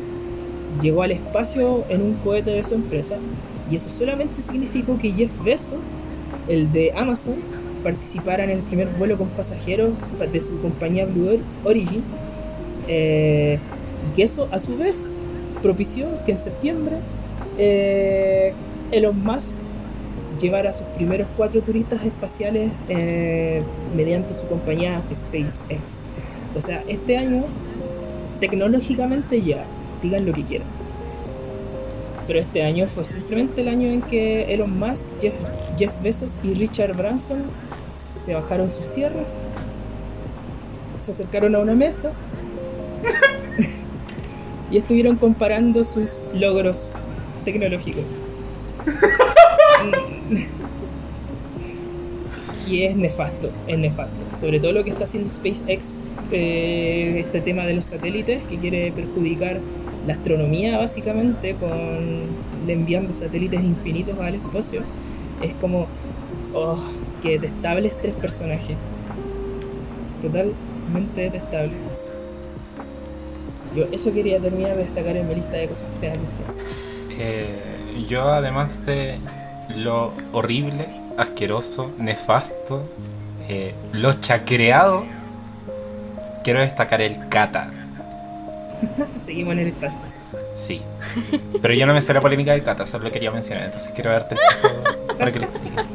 llegó al espacio en un cohete de su empresa. Y eso solamente significó que Jeff Bezos, el de Amazon, participara en el primer vuelo con pasajeros de su compañía Blue Origin. eh, y que eso a su vez propició que en septiembre eh, Elon Musk llevara sus primeros cuatro turistas espaciales eh, mediante su compañía SpaceX. O sea, este año tecnológicamente ya, digan lo que quieran. Pero este año fue simplemente el año en que Elon Musk, Jeff Bezos y Richard Branson se bajaron sus cierres, se acercaron a una mesa y estuvieron comparando sus logros tecnológicos. y es nefasto, es nefasto. Sobre todo lo que está haciendo SpaceX, eh, este tema de los satélites, que quiere perjudicar la astronomía básicamente con enviando satélites infinitos al espacio. Es como, oh, que detestables tres personajes. Totalmente detestable. Yo eso quería terminar de destacar en mi lista de cosas feas. Eh, yo además de lo horrible, asqueroso, nefasto, eh, lo chacreado, quiero destacar el kata. Seguimos en el espacio. Sí. Pero yo no me sé la polémica del kata, solo lo quería mencionar, entonces quiero darte el paso para que lo expliques.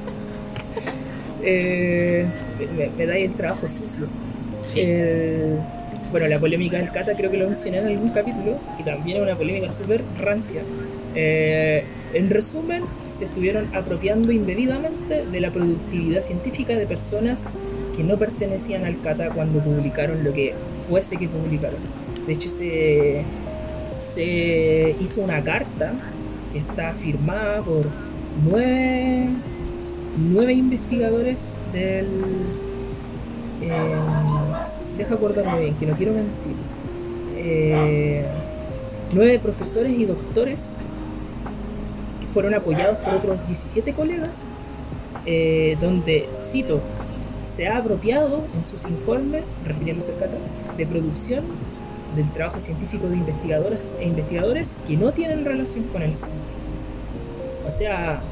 Eh, me, me da ahí el trabajo sucio. Sí. El- bueno, la polémica del Cata creo que lo mencioné en algún capítulo, que también es una polémica súper rancia. Eh, en resumen, se estuvieron apropiando indebidamente de la productividad científica de personas que no pertenecían al Cata cuando publicaron lo que fuese que publicaron. De hecho, se, se hizo una carta que está firmada por nueve, nueve investigadores del... eh, deja acordarme bien, que no quiero mentir. Eh, nueve profesores y doctores que fueron apoyados por otros 17 colegas, eh, donde, cito, se ha apropiado en sus informes, refiriéndose al Cata, de producción del trabajo científico de investigadoras e investigadores que no tienen relación con el centro. O sea,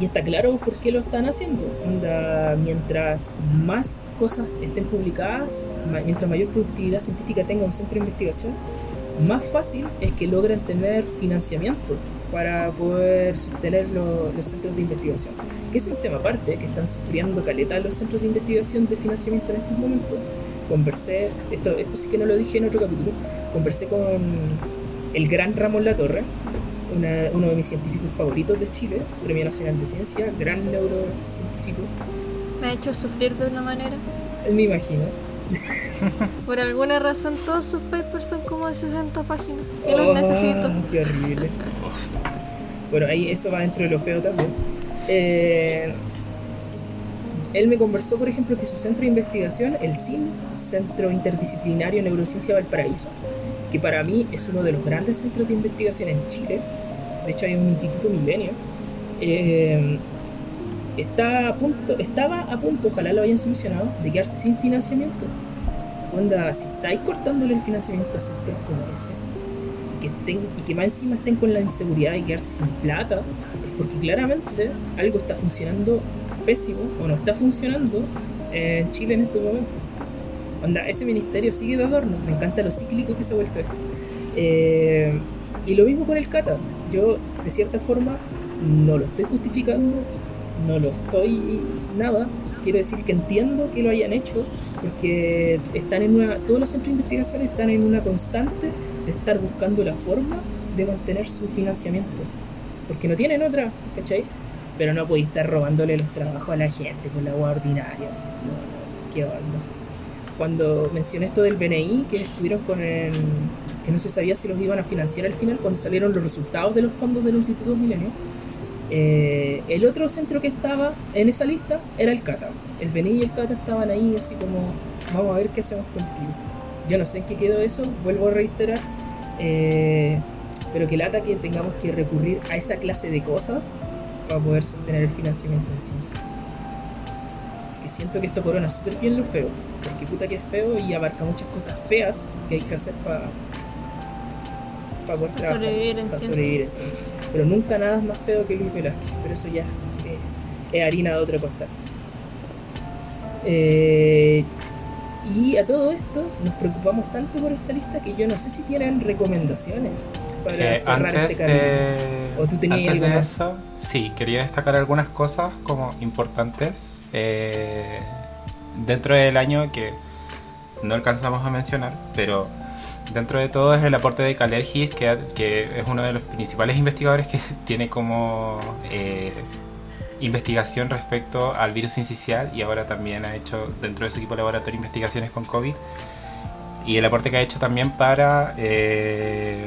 y está claro por qué lo están haciendo. mientras más cosas estén publicadas, mientras mayor productividad científica tenga un centro de investigación, más fácil es que logren tener financiamiento para poder sostener los centros de investigación. Que es un tema aparte, que están sufriendo caleta los centros de investigación de financiamiento en estos momentos. Conversé, esto, esto sí que no lo dije en otro capítulo, conversé con el gran Ramón Latorre, uno de mis científicos favoritos de Chile, Premio Nacional de Ciencia, gran neurocientífico. Me ha hecho sufrir de una manera. Me imagino. Por alguna razón todos sus papers son como de 60 páginas. Y los oh, necesito. Qué horrible. Bueno, ahí eso va dentro de lo feo también. Eh, él me conversó, por ejemplo, que su centro de investigación, el CIN, Centro Interdisciplinario Neurociencia Valparaíso, que para mí es uno de los grandes centros de investigación en Chile, de hecho hay un Instituto Milenio, eh, está a punto, estaba a punto, ojalá lo hayan solucionado, de quedarse sin financiamiento. Onda, si estáis cortándole el financiamiento a sectores como ese, y que, estén, y que más encima estén con la inseguridad de quedarse sin plata, es porque claramente algo está funcionando pésimo o no está funcionando en Chile en este momento. Onda, ese ministerio sigue de adorno, me encanta lo cíclico que se ha vuelto esto. Eh, y lo mismo con el Cata. Yo, de cierta forma, no lo estoy justificando, no lo estoy nada. Quiero decir que entiendo que lo hayan hecho, porque están en una, todos los centros de investigación están en una constante de estar buscando la forma de mantener su financiamiento. Porque no tienen otra, ¿cachai? Pero no podéis estar robándole los trabajos a la gente con la agua ordinaria. No, qué onda. Cuando mencioné esto del BNI, que estuvieron con el que no se sabía si los iban a financiar al final cuando salieron los resultados de los fondos del Instituto Milenio. Eh, el otro centro que estaba en esa lista era el CATA. El BNI y el CATA estaban ahí así como, vamos a ver qué hacemos contigo. Yo no sé en qué quedó eso, vuelvo a reiterar, eh, pero que lata que tengamos que recurrir a esa clase de cosas para poder sostener el financiamiento de ciencias. Así que siento que esto corona súper bien lo feo, porque puta que es feo y abarca muchas cosas feas que hay que hacer para para poder trabajar, sobrevivir en, para sobrevivir en ciencia. Pero nunca nada es más feo que Luis Velázquez, pero eso ya es harina de otra costa. Eh, y a todo esto nos preocupamos tanto por esta lista que yo no sé si tienen recomendaciones para eh, cerrar este De, ¿O tú tenías algo de eso, sí, quería destacar algunas cosas como importantes eh, dentro del año que no alcanzamos a mencionar, pero dentro de todo es el aporte de Calergis, que, que es uno de los principales investigadores que tiene como eh, investigación respecto al virus incisional y ahora también ha hecho dentro de su equipo de laboratorio investigaciones con COVID. Y el aporte que ha hecho también para eh,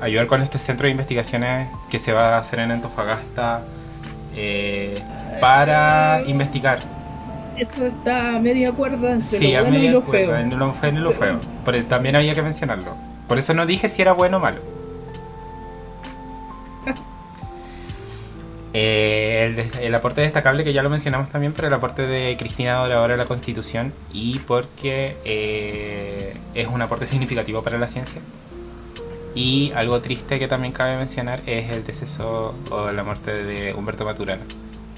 ayudar con este centro de investigaciones que se va a hacer en Antofagasta eh, para investigar eso está a media cuerda entre lo bueno y lo feo. En lo, y lo feo. Pero también había que mencionarlo. Por eso no dije si era bueno o malo. Eh, el, aporte destacable que ya lo mencionamos también, pero el aporte de Cristina Doradora a la Constitución y porque eh, es un aporte significativo para la ciencia. Y algo triste que también cabe mencionar es el deceso o la muerte de Humberto Maturana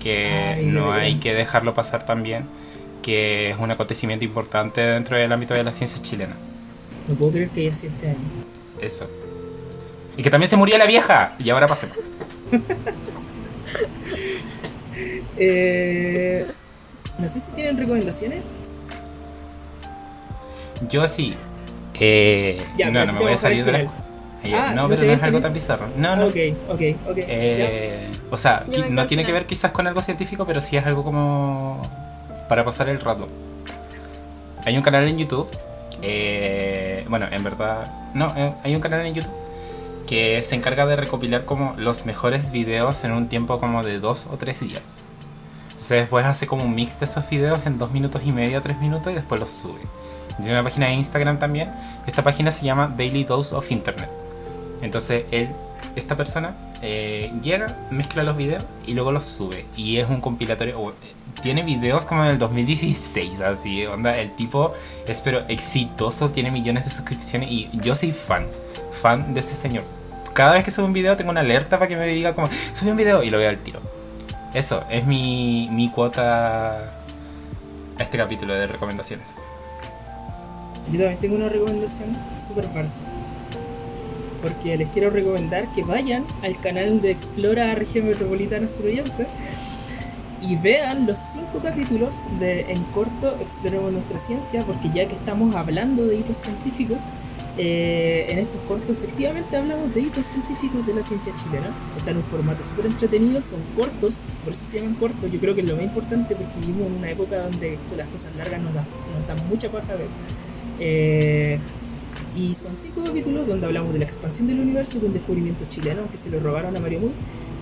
que no hay que dejarlo pasar también, que es un acontecimiento importante dentro del ámbito de la ciencia chilena. No puedo creer que haya sido este año. Eso. Y que también se murió la vieja. Y ahora pasemos. eh, no sé si tienen recomendaciones. Yo sí. Eh, no, no me voy a salir de la... Ah, no, pero no es algo tan bizarro. No, no. Ok, ok, ok. Eh, o sea, no tiene que ver quizás con algo científico, pero sí es algo como para pasar el rato. Hay un canal en YouTube. Eh, bueno, en verdad, no, eh, hay un canal en YouTube que se encarga de recopilar como los mejores videos en un tiempo como de dos o tres días. Entonces después hace como un mix de esos videos en dos minutos y medio, tres minutos y después los sube. Tiene una página de Instagram también. Esta página se llama Daily Dose of Internet. Entonces él, esta persona, eh, llega, mezcla los videos y luego los sube. Y es un compilatorio. o, eh, tiene videos como en el 2016, así. Onda, el tipo es pero exitoso, tiene millones de suscripciones y yo soy fan, fan de ese señor. Cada vez que sube un video tengo una alerta para que me diga como, sube un video y lo veo al tiro. Eso, es mi, mi cuota a este capítulo de recomendaciones. Yo también tengo una recomendación super farsa. Porque les quiero recomendar que vayan al canal de Explora Región Metropolitana Suroriente y vean los cinco capítulos de En corto Exploremos nuestra ciencia, porque ya que estamos hablando de hitos científicos, eh, en estos cortos efectivamente hablamos de hitos científicos de la ciencia chilena. Están en un formato súper entretenido, son cortos, por eso se llaman cortos. Yo creo que es lo más importante porque vivimos en una época donde las cosas largas nos dan, nos dan mucha paja ver. Eh, y son cinco capítulos donde hablamos de la expansión del universo, de un descubrimiento chileno que se lo robaron a Mario Moore,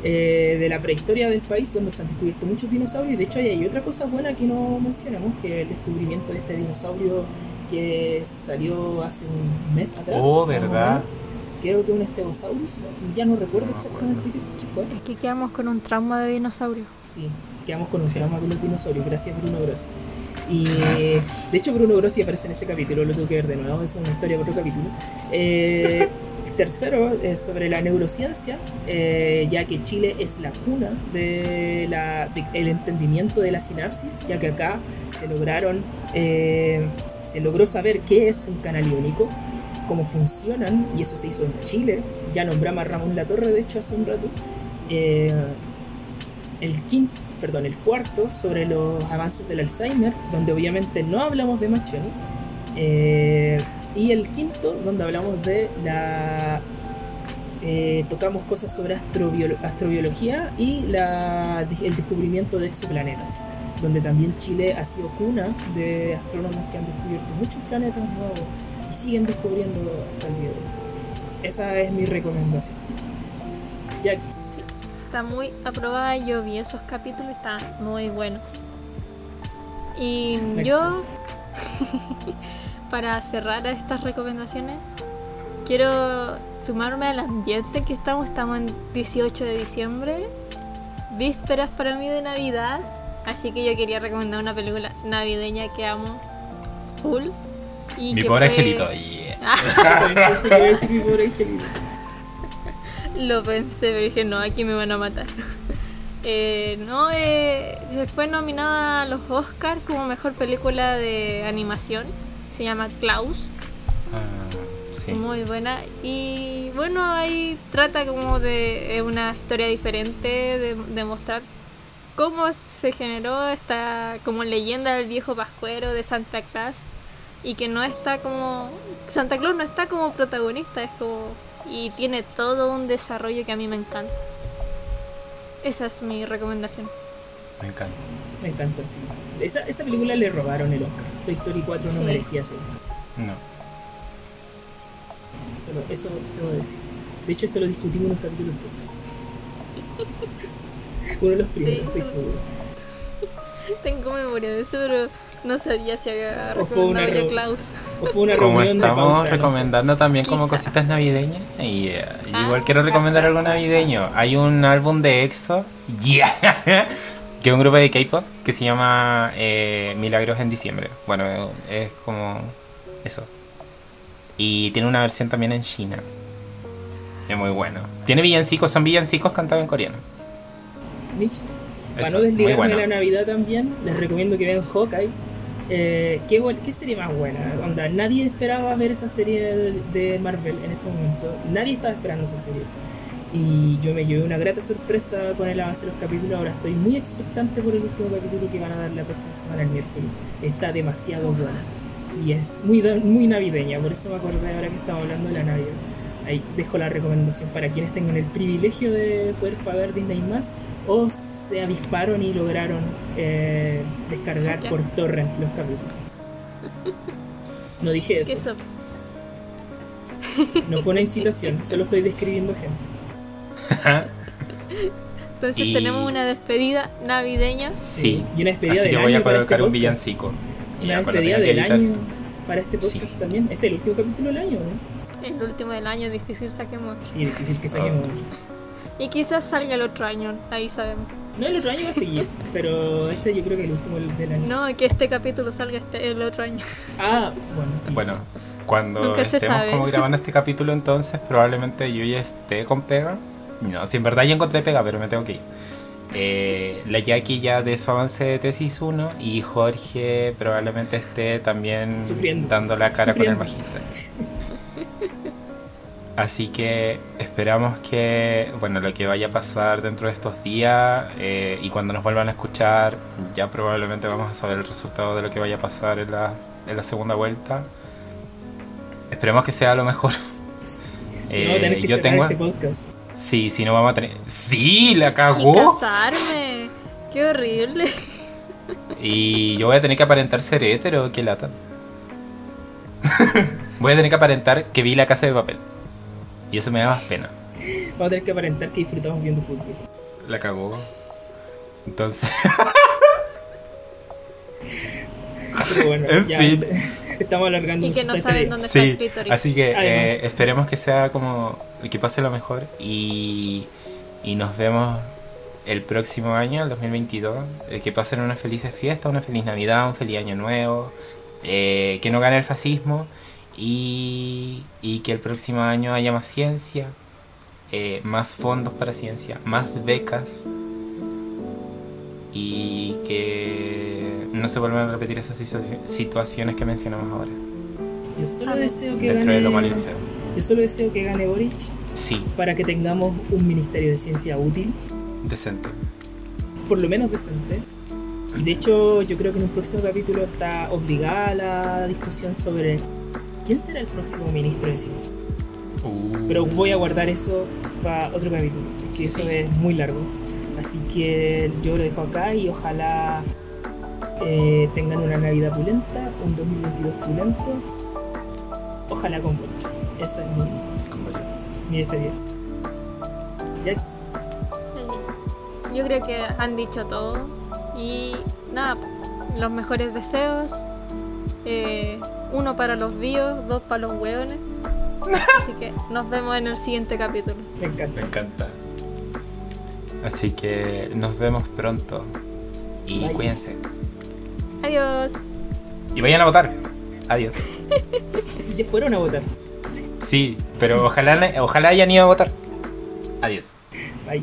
eh, de la prehistoria del país donde se han descubierto muchos dinosaurios. Y de hecho, hay otra cosa buena que no mencionamos, que el descubrimiento de este dinosaurio que salió hace un mes atrás. Oh, ¿verdad? menos. Creo que un Stegosaurus, ya no recuerdo No exactamente qué, qué fue. Es que quedamos con un trauma de dinosaurio. Sí, quedamos con un Sí. trauma con los dinosaurios, gracias Bruno Grossi. Y de hecho Bruno Grossi aparece en ese capítulo, lo tengo que ver de nuevo, es una historia para otro capítulo. Eh, tercero, es sobre la neurociencia, eh, ya que Chile es la cuna del entendimiento de la sinapsis, ya que acá se lograron, eh, se logró saber qué es un canal iónico, cómo funcionan, y eso se hizo en Chile. Ya nombramos a Ramón Latorre, de hecho, hace un rato. Eh, el quinto, perdón, el cuarto sobre los avances del Alzheimer, donde obviamente no hablamos de Machoni. Eh, y el quinto, donde hablamos de la. eh, tocamos cosas sobre astrobiolo- astrobiología y el descubrimiento de exoplanetas, donde también Chile ha sido cuna de astrónomos que han descubierto muchos planetas nuevos y siguen descubriendo hasta el día de hoy. Esa es mi recomendación. Jackie. Está muy aprobada, yo vi esos capítulos, están muy buenos. Y yo, para cerrar estas recomendaciones, quiero sumarme al ambiente que estamos. Estamos en 18 de diciembre, vísperas para mí de Navidad, así que yo quería recomendar una película navideña que amo full. Y Mi que pobre fue- angelito. yeah. Mi pobre angelito. Lo pensé, pero dije, no, aquí me van a matar. Eh, no, eh, fue nominada a los Oscars como mejor película de animación. Se llama Klaus, Ah, sí. muy buena. Y bueno, ahí trata como de una historia diferente, de, de mostrar cómo se generó esta como leyenda del viejo pascuero de Santa Claus. Y que no está como. Santa Claus no está como protagonista, es como. Y tiene todo un desarrollo que a mí me encanta. Esa es mi recomendación. Me encanta. Me encanta, sí. Esa, esa película le robaron el Oscar. Toy Story 4 no Sí. merecía ser. No. Eso, lo- eso debo decir. De hecho, esto lo discutimos en un capítulo podcast. Uno de los primeros, Sí. estoy seguro. Tengo memoria de eso, pero no sabía si había recomendado ya Klaus. O fue una Como reunión de estamos no sé. recomendando también como cositas navideñas, y eh, Ah. igual quiero recomendar algo navideño. Hay un álbum de EXO, yeah, que es un grupo de K-pop que se llama eh, Milagros en Diciembre. Bueno, es como eso. Y tiene una versión también en China. Es muy bueno. Tiene villancicos, son villancicos cantados en coreano. Mitch, para Eso, no desligarme bueno. de la Navidad también, les recomiendo que vean Hawkeye. Eh, ¿qué, ¿Qué serie más buena? Onda, nadie esperaba ver esa serie de, Marvel en este momento. Nadie estaba esperando esa serie. Y yo me llevé una grata sorpresa con el avance de los capítulos. Ahora estoy muy expectante por el último capítulo que van a dar la próxima semana, el miércoles. Está demasiado buena. Y es muy, muy navideña, por eso me acordé ahora que estamos hablando de la Navidad. Ahí dejo la recomendación para quienes tengan el privilegio de poder pagar Disney más o se avisparon y lograron eh, descargar por torrent los capítulos. No dije eso, eso. no fue una incitación, solo estoy describiendo gente. Entonces Y- tenemos una despedida navideña. Sí, Y una despedida así del que voy a año para colocar este un podcast. villancico. Y Una despedida del año esto. para este podcast Sí. también. Este es el último capítulo del año, ¿no? El último del año, difícil saquemos. Sí, es difícil que saquemos otro. Y quizás salga el otro año, ahí sabemos. No, el otro año va a seguir, pero Sí. este yo creo que el último del año. No, que este capítulo salga este, el otro año. Ah, bueno, sí. Bueno, cuando Nunca estemos como grabando este capítulo entonces probablemente yo ya esté con pega. No, si en verdad ya encontré pega, pero me tengo que ir. Eh, la Jackie ya de su avance de tesis 1 y Jorge probablemente esté también Sufriendo. dando la cara con el Sufriendo. Así que esperamos que, bueno, lo que vaya a pasar dentro de estos días eh, y cuando nos vuelvan a escuchar, ya probablemente vamos a saber el resultado de lo que vaya a pasar en la, en la segunda vuelta. Esperemos que sea lo mejor. Si Eh, no, tener que yo tengo- este podcast. Sí, si no vamos a tener... ¡Sí! ¡La Y cagó! casarme. Qué horrible. Y yo voy a tener que aparentar ser hétero, qué lata. voy a tener que aparentar que vi la casa de papel. Y eso me da más pena. Vamos a tener que aparentar que disfrutamos viendo fútbol. La cagó. Entonces, Pero bueno, En ya fin. estamos alargando Y que no saben dónde está el sí. clítoris. Así que eh, esperemos que sea como. que pase lo mejor. Y, y nos vemos el próximo año, el 2022. eh, que pasen unas felices fiestas, una feliz Navidad, un feliz Año Nuevo. eh, que no gane el fascismo. Y, y que el próximo año haya más ciencia. eh, más fondos para ciencia, más becas. Y que no se vuelvan a repetir esas situa- situaciones que mencionamos ahora. Yo solo deseo que Dentro de lo malo y gane. lo feo. Yo solo deseo que gane Boric Sí, para que tengamos un ministerio de ciencia útil, decente. por lo menos decente. Y de hecho, yo creo que en un próximo capítulo está obligada la discusión sobre quién será el próximo ministro de ciencia. Uh, Pero voy a guardar eso para otro capítulo, porque eso es muy largo. Así que yo lo dejo acá y ojalá eh, tengan una Navidad pulenta, un 2022 pulento. Ojalá con Boric. Eso es mi, mi despedida. Ya, Yo creo que han dicho todo. Y nada, los mejores deseos. eh, uno para los vivos, dos para los hueones. Así que nos vemos en el siguiente capítulo. me encanta. Me encanta. Así que nos vemos pronto. Y Bye. cuídense. Adiós. Y vayan a votar. Adiós. Si ya fueron a votar. Sí, pero ojalá, ojalá hayan ido a votar. Adiós. Bye.